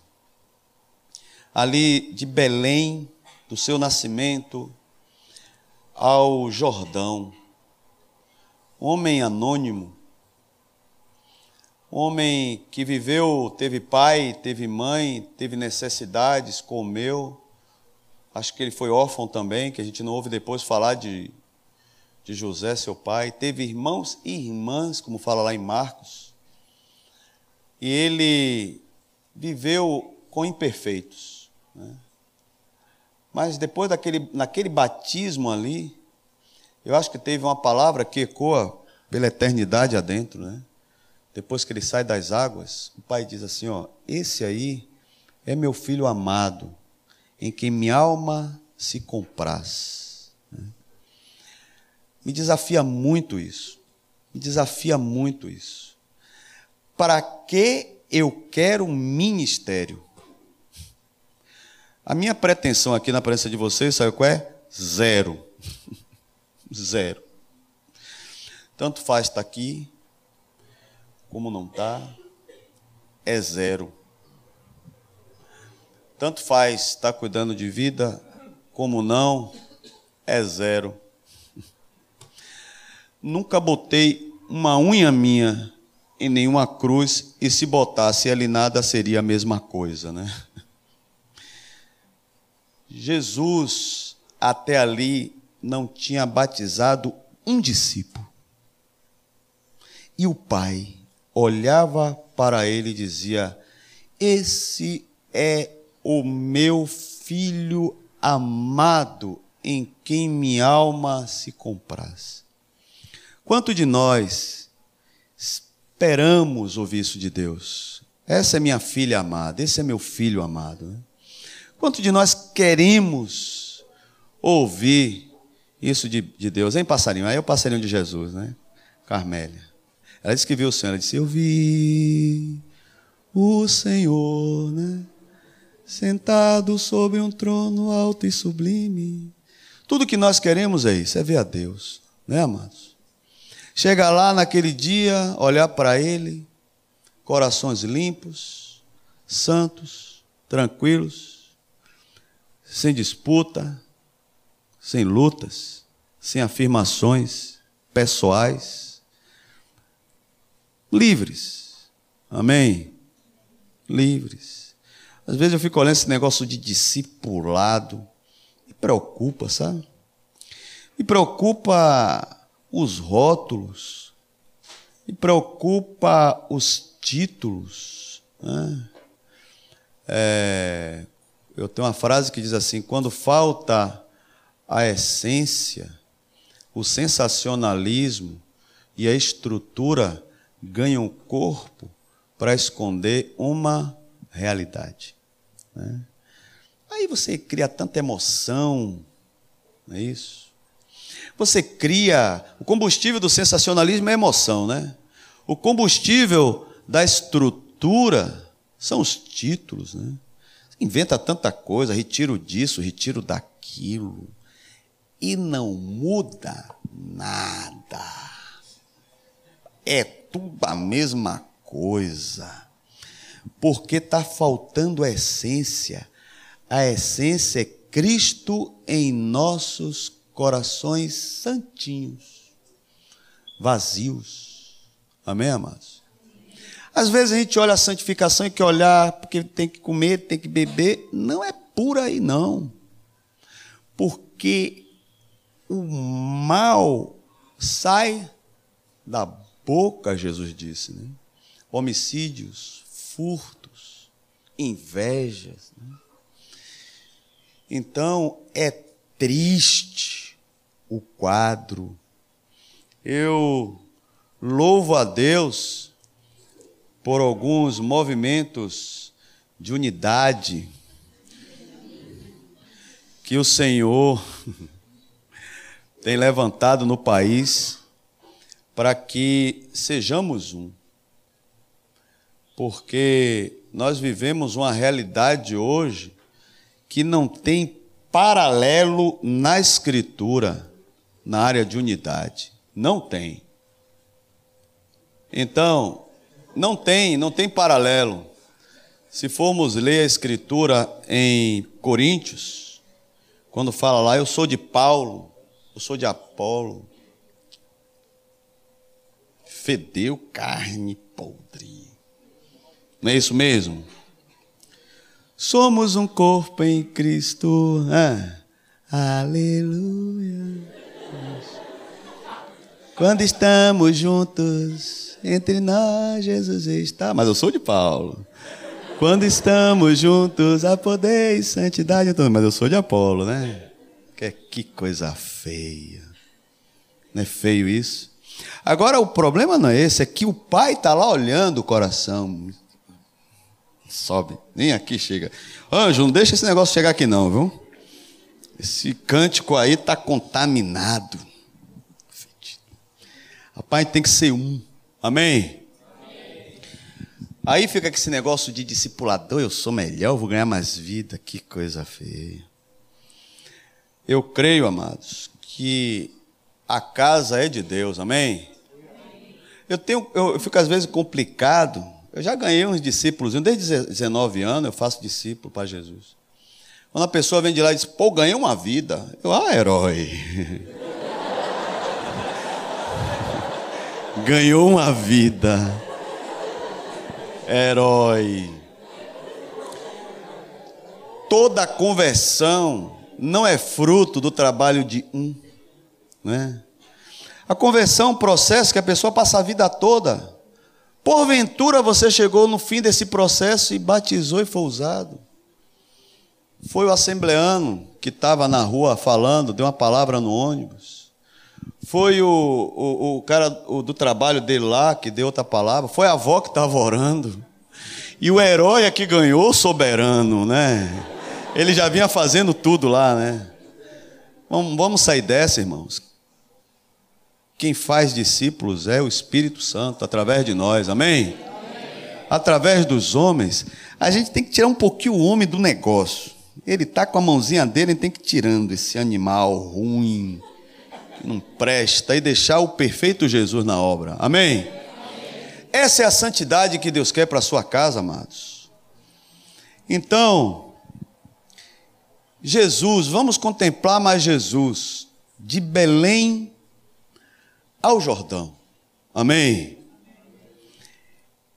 ali de Belém, do seu nascimento, ao Jordão. Homem anônimo, homem que viveu, teve pai, teve mãe, teve necessidades, comeu. Acho que ele foi órfão também, que a gente não ouve depois falar de, de José, seu pai. Teve irmãos e irmãs, como fala lá em Marcos. E ele viveu com imperfeitos. Né? Mas depois daquele naquele batismo ali, eu acho que teve uma palavra que ecoa pela eternidade adentro, né? Depois que ele sai das águas, o pai diz assim: ó, esse aí é meu filho amado, em quem minha alma se compraz. Né? Me desafia muito isso. Me desafia muito isso. Para que eu quero um ministério? A minha pretensão aqui na presença de vocês, sabe qual é? Zero. Zero. Tanto faz estar aqui, como não está, é zero. Tanto faz estar cuidando de vida, como não, é zero. Nunca botei uma unha minha em nenhuma cruz, e se botasse ali nada seria a mesma coisa, né? Jesus, até ali, não tinha batizado um discípulo. E o pai olhava para ele e dizia: Esse é o meu filho amado, em quem minha alma se compraz. Quanto de nós esperamos ouvir isso de Deus? Essa é minha filha amada, esse é meu filho amado. Né? Quanto de nós queremos ouvir isso de, de Deus? Hein, passarinho? Aí é o passarinho de Jesus, né? Carmélia. Ela disse que viu o Senhor. Ela disse: Eu vi o Senhor, né? Sentado sobre um trono alto e sublime. Tudo que nós queremos é isso, é ver a Deus, né, amados? Chega lá naquele dia, olhar para Ele, corações limpos, santos, tranquilos, sem disputa, sem lutas, sem afirmações pessoais, livres. Amém? Livres. Às vezes eu fico olhando esse negócio de discipulado, me preocupa, sabe? Me preocupa os rótulos, me preocupa os títulos. Né? É, eu tenho uma frase que diz assim: quando falta a essência, o sensacionalismo e a estrutura ganham o corpo para esconder uma realidade. Né? Aí você cria tanta emoção, não é isso? Você cria. O combustível do sensacionalismo é emoção, né? O combustível da estrutura são os títulos, né? Inventa tanta coisa, retiro disso, retiro daquilo, e não muda nada. É tudo a mesma coisa. Porque está faltando a essência. A essência é Cristo em nossos corações santinhos, vazios. Amém, amados? Às vezes a gente olha a santificação e quer olhar porque tem que comer, tem que beber. Não é por aí, não. Porque o mal sai da boca, Jesus disse, né? Homicídios, furtos, invejas. Né? Então é triste o quadro. Eu louvo a Deus por alguns movimentos de unidade que o Senhor tem levantado no país para que sejamos um. Porque nós vivemos uma realidade hoje que não tem paralelo na Escritura na área de unidade. Não tem. Então, não tem, não tem paralelo. Se formos ler a Escritura em Coríntios, quando fala lá, eu sou de Paulo, eu sou de Apolo, fedeu carne podre. Não é isso mesmo? Somos um corpo em Cristo. Ah, aleluia. Quando estamos juntos, entre nós Jesus está. Mas eu sou de Paulo. Quando estamos juntos, há poder e santidade. Mas eu sou de Apolo, né? Que, que coisa feia. Não é feio isso? Agora, o problema não é esse, é que o pai está lá olhando o coração. Sobe, nem aqui chega. Anjo, não deixa esse negócio chegar aqui não, viu? Esse cântico aí está contaminado. Rapaz, tem que ser um. Amém? Amém? Aí fica esse negócio de discipulador, eu sou melhor, eu vou ganhar mais vida. Que coisa feia. Eu creio, amados, que a casa é de Deus, amém? Eu, tenho, eu, fico às vezes complicado eu já ganhei uns discípulos, desde 19 anos eu faço discípulo para Jesus. Quando a pessoa vem de lá e diz, pô, ganhei uma vida. Eu, ah, herói. Ganhou uma vida. Herói. Toda conversão não é fruto do trabalho de um. Né? A conversão é um processo que a pessoa passa a vida toda Porventura você chegou no fim desse processo e batizou e foi usado. Foi o assembleano que estava na rua falando, deu uma palavra no ônibus. Foi o, o, o cara o, do trabalho dele lá que deu outra palavra. Foi a avó que estava orando. E o herói é que ganhou soberano, né? Ele já vinha fazendo tudo lá, né? Vamos, vamos sair dessa, irmãos. Quem faz discípulos é o Espírito Santo, através de nós, amém? Através dos homens, a gente tem que tirar um pouquinho o homem do negócio. Ele está com a mãozinha dele, ele tem que ir tirando esse animal ruim, que não presta, e deixar o perfeito Jesus na obra, amém? amém. Essa é a santidade que Deus quer para a sua casa, amados. Então, Jesus, vamos contemplar mais Jesus, de Belém ao Jordão. Amém?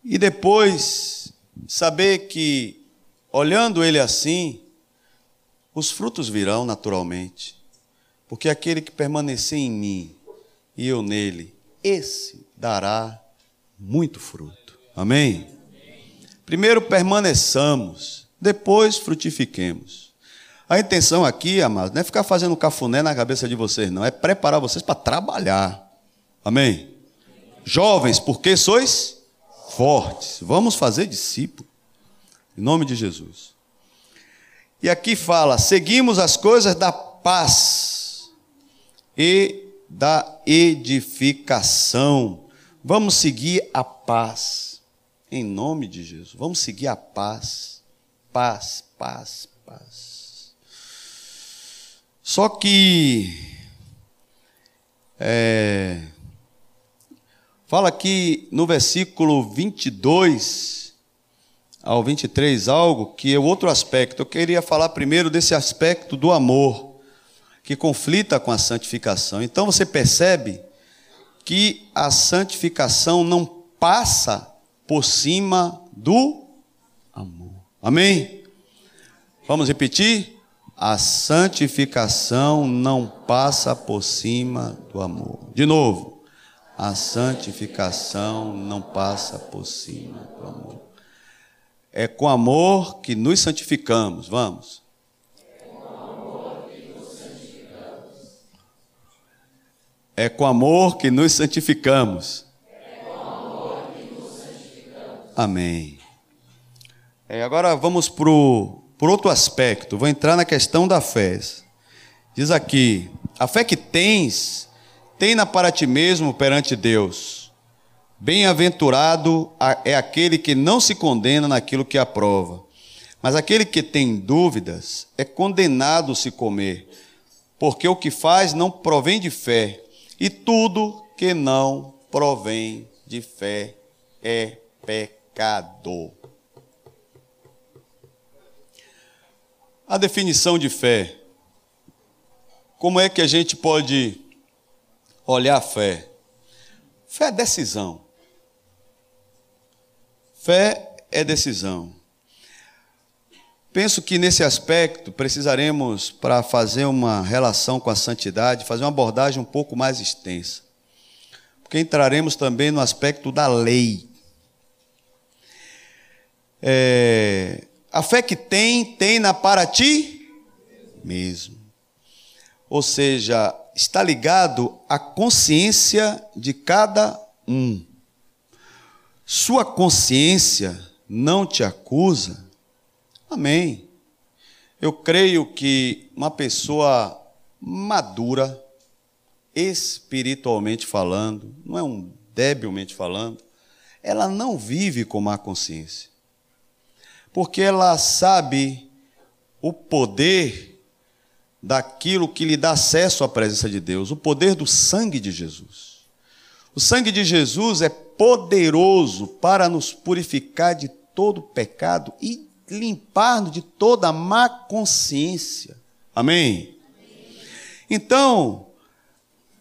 E depois, saber que, olhando ele assim, os frutos virão naturalmente. Porque aquele que permanecer em mim e eu nele, esse dará muito fruto. Amém? Primeiro permaneçamos, depois frutifiquemos. A intenção aqui, amados, não é ficar fazendo cafuné na cabeça de vocês, não, é preparar vocês para trabalhar. Amém? Jovens, porque sois fortes. Vamos fazer discípulo. Em nome de Jesus. E aqui fala: seguimos as coisas da paz e da edificação Vamos seguir a paz. Em nome de Jesus. Vamos seguir a paz. Paz, paz, paz. Só que. É, fala aqui no versículo 22 ao 23 algo que é outro aspecto. Eu queria falar primeiro desse aspecto do amor, que conflita com a santificação. Então você percebe que a santificação não passa por cima do amor. Amém? Vamos repetir? A santificação não passa por cima do amor. De novo, a santificação não passa por cima do amor. É com amor que nos santificamos. Vamos. É com amor que nos santificamos. É com amor que nos santificamos. Amém. É, agora vamos para outro aspecto. Vou entrar na questão da fé. Diz aqui: a fé que tens, tenha para ti mesmo perante Deus. Bem-aventurado é aquele que não se condena naquilo que aprova. Mas aquele que tem dúvidas é condenado se comer, porque o que faz não provém de fé, e tudo que não provém de fé é pecado. A definição de fé. Como é que a gente pode olhar a fé? Fé é decisão. Fé é decisão. Penso que nesse aspecto precisaremos, para fazer uma relação com a santidade, fazer uma abordagem um pouco mais extensa. Porque entraremos também no aspecto da lei. É, a fé que tem, tem na para ti mesmo. Ou seja, está ligado à consciência de cada um. Sua consciência não te acusa Amém. Eu creio que uma pessoa madura, espiritualmente falando, não é um debilmente falando, ela não vive com má consciência. Porque ela sabe o poder daquilo que lhe dá acesso à presença de Deus, o poder do sangue de Jesus. O sangue de Jesus é poderoso para nos purificar de todo pecado e limpar-nos de toda má consciência. Amém? Então,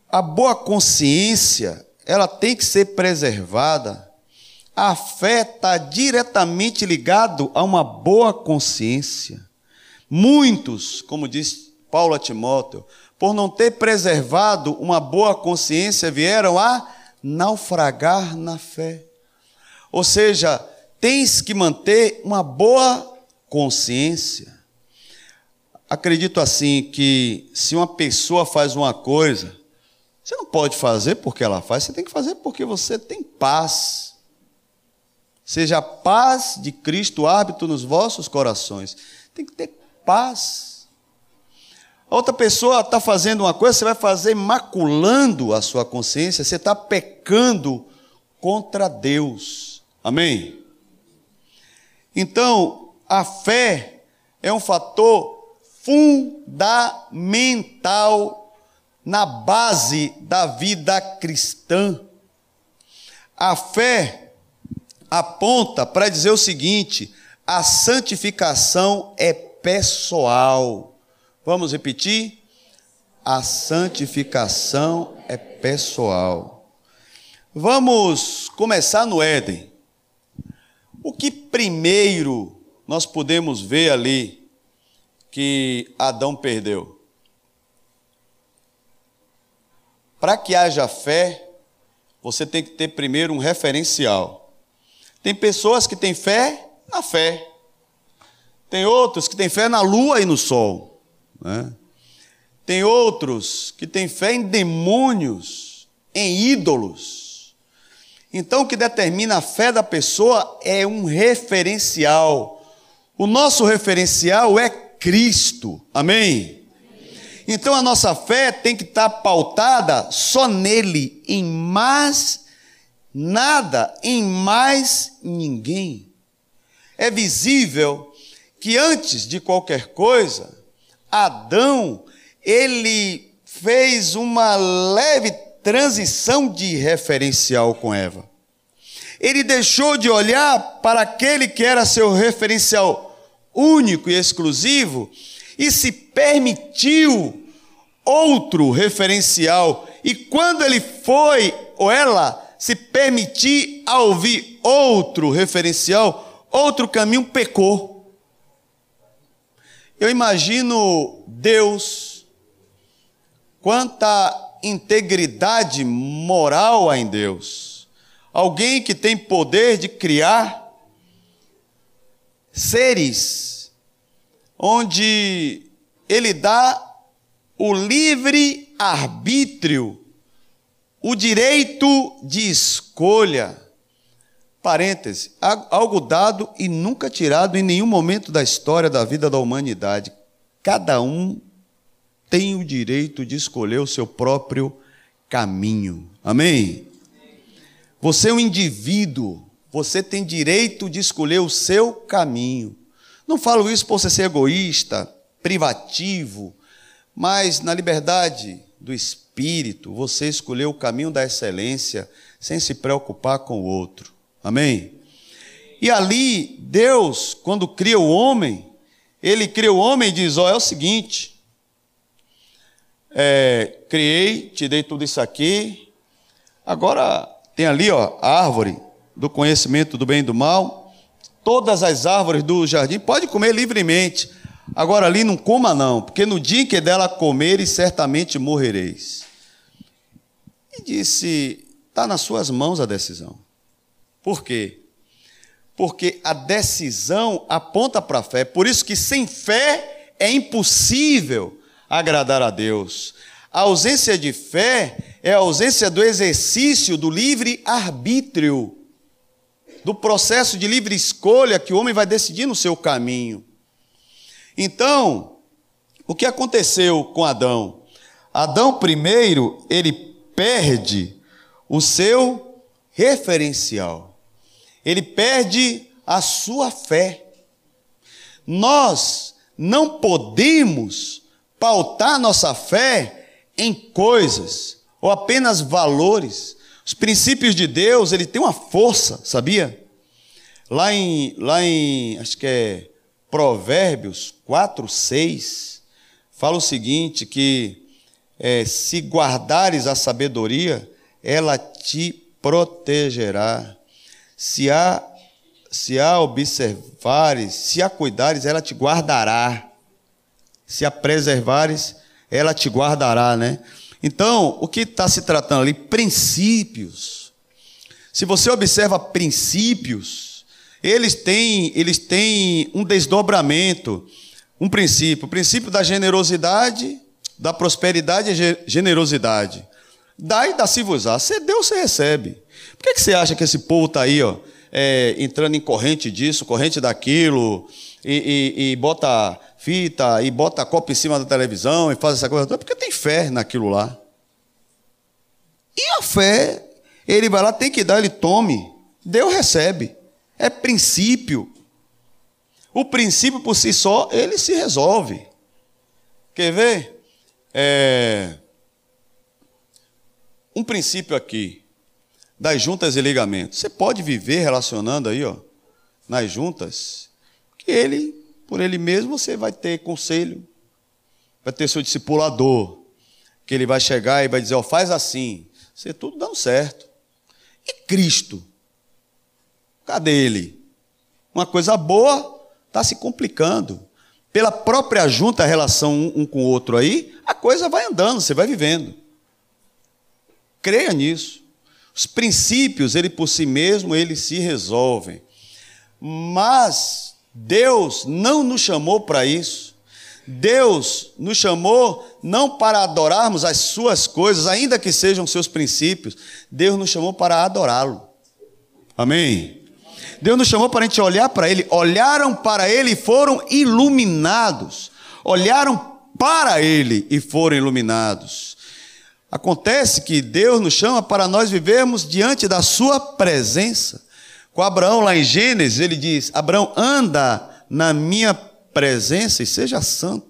a boa consciência, ela tem que ser preservada. A fé está diretamente ligado a uma boa consciência. Muitos, como diz Paulo a Timóteo, por não ter preservado uma boa consciência, vieram a naufragar na fé. Ou seja, tens que manter uma boa consciência. Acredito assim que se uma pessoa faz uma coisa, você não pode fazer porque ela faz, você tem que fazer porque você tem paz. Seja a paz de Cristo árbitro nos vossos corações. Tem que ter paz. A outra pessoa está fazendo uma coisa, você vai fazer maculando a sua consciência, você está pecando contra Deus. Amém? Então, a fé é um fator fundamental na base da vida cristã. A fé aponta para dizer o seguinte: a santificação é pessoal. Vamos repetir? A santificação é pessoal. Vamos começar no Éden. O que primeiro nós podemos ver ali que Adão perdeu? Para que haja fé, você tem que ter primeiro um referencial. Tem pessoas que têm fé na fé. Tem outros que têm fé na lua e no sol. Né? Tem outros que têm fé em demônios, em ídolos. Então, o que determina a fé da pessoa é um referencial. O nosso referencial é Cristo. Amém? Então, a nossa fé tem que estar pautada só nele, em mais nada em mais ninguém. É visível que antes de qualquer coisa, Adão, ele fez uma leve transição de referencial com Eva. Ele deixou de olhar para aquele que era seu referencial único e exclusivo e se permitiu outro referencial. E quando ele foi ou ela se permitir a ouvir outro referencial, outro caminho pecou. Eu imagino Deus, quanta integridade moral há em Deus. Alguém que tem poder de criar seres onde ele dá o livre arbítrio, o direito de escolha. Parêntese, algo dado e nunca tirado em nenhum momento da história da vida da humanidade. Cada um tem o direito de escolher o seu próprio caminho. Amém? Você é um indivíduo você tem direito de escolher o seu caminho. Não falo isso por você ser egoísta, privativo, mas na liberdade do espírito, você escolheu o caminho da excelência sem se preocupar com o outro. Amém? E ali, Deus, quando cria o homem, ele cria o homem e diz: Ó, oh, é o seguinte, é, criei, te dei tudo isso aqui, agora tem ali, ó, a árvore, do conhecimento do bem e do mal. Todas as árvores do jardim pode comer livremente. Agora ali não coma não, porque no dia em que dela comeres, certamente morrereis. E disse: está nas suas mãos a decisão. Por quê? Porque a decisão aponta para a fé. Por isso que sem fé é impossível agradar a Deus. A ausência de fé é a ausência do exercício do livre arbítrio do processo de livre escolha que o homem vai decidir no seu caminho. Então, o que aconteceu com Adão? Adão, primeiro, ele perde o seu referencial, ele perde a sua fé. Nós não podemos pautar nossa fé em coisas ou apenas valores os princípios de Deus, ele tem uma força, sabia? Lá em, lá em acho que é Provérbios 4, 6, fala o seguinte: que é, se guardares a sabedoria, ela te protegerá. Se a, se a observares, se a cuidares, ela te guardará. Se a preservares, ela te guardará, né? Então, o que está se tratando ali? Princípios. Se você observa princípios, eles têm, eles têm um desdobramento, um princípio. O princípio da generosidade, da prosperidade e generosidade. Dá e dá-se-vos-á. Você deu, você recebe. Por que, que você acha que esse povo está aí, ó, é, entrando em corrente disso, corrente daquilo, e, e, e bota fita e bota copo em cima da televisão e faz essa coisa toda, porque tem fé naquilo lá. E a fé, ele vai lá, tem que dar, ele tome. Deus recebe. É princípio. O princípio por si só, ele se resolve. Quer ver? É... Um princípio aqui, das juntas e ligamentos. Você pode viver relacionando aí, ó, nas juntas, que ele por ele mesmo, você vai ter conselho, vai ter seu discipulador, que ele vai chegar e vai dizer: Ó, faz assim, você tudo dando certo. E Cristo? Cadê ele? Uma coisa boa está se complicando. Pela própria junta, relação um com o outro aí, a coisa vai andando, você vai vivendo. Creia nisso. Os princípios, ele por si mesmo, eles se resolvem. Mas Deus não nos chamou para isso. Deus nos chamou não para adorarmos as suas coisas, ainda que sejam seus princípios. Deus nos chamou para adorá-lo. Amém? Deus nos chamou para a gente olhar para Ele. Olharam para Ele e foram iluminados. Olharam para Ele e foram iluminados. Acontece que Deus nos chama para nós vivermos diante da Sua presença. Com Abraão, lá em Gênesis, ele diz: Abraão, anda na minha presença e seja santo.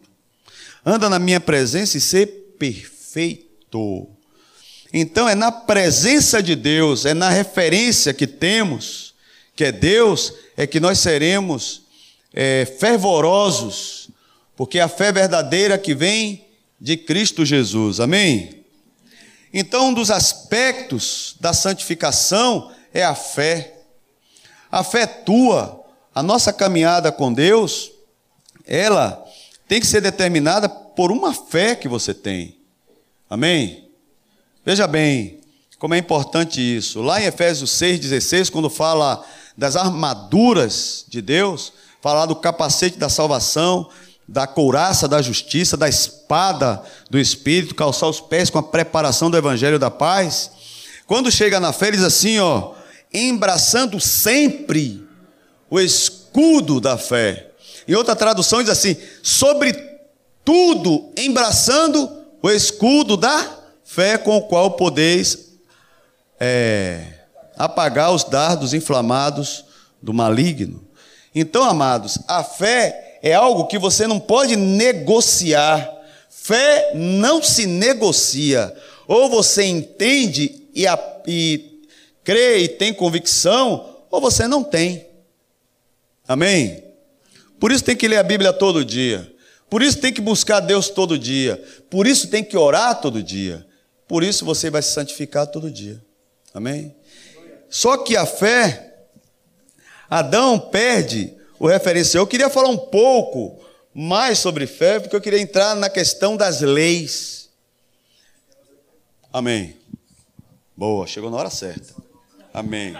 Anda na minha presença e seja perfeito. Então é na presença de Deus, é na referência que temos, que é Deus, é que nós seremos é, fervorosos, porque a fé verdadeira que vem de Cristo Jesus. Amém? Então, um dos aspectos da santificação é a fé. A fé tua, a nossa caminhada com Deus, ela tem que ser determinada por uma fé que você tem. Amém? Veja bem como é importante isso. Lá em Efésios 6,16, quando fala das armaduras de Deus, fala do capacete da salvação, da couraça da justiça, da espada do Espírito, calçar os pés com a preparação do Evangelho da paz. Quando chega na fé, diz assim, ó, embraçando sempre o escudo da fé. Em outra tradução diz assim, sobre tudo embraçando o escudo da fé com o qual podeis é, apagar os dardos inflamados do maligno. Então, amados, a fé é algo que você não pode negociar. Fé não se negocia. Ou você entende e, a, e crê e tem convicção, ou você não tem. Amém? Por isso tem que ler a Bíblia todo dia. Por isso tem que buscar Deus todo dia. Por isso tem que orar todo dia. Por isso você vai se santificar todo dia. Amém? Só que a fé, Adão perde o referencial. Eu queria falar um pouco mais sobre fé, porque eu queria entrar na questão das leis. Amém. Boa, chegou na hora certa. Amém.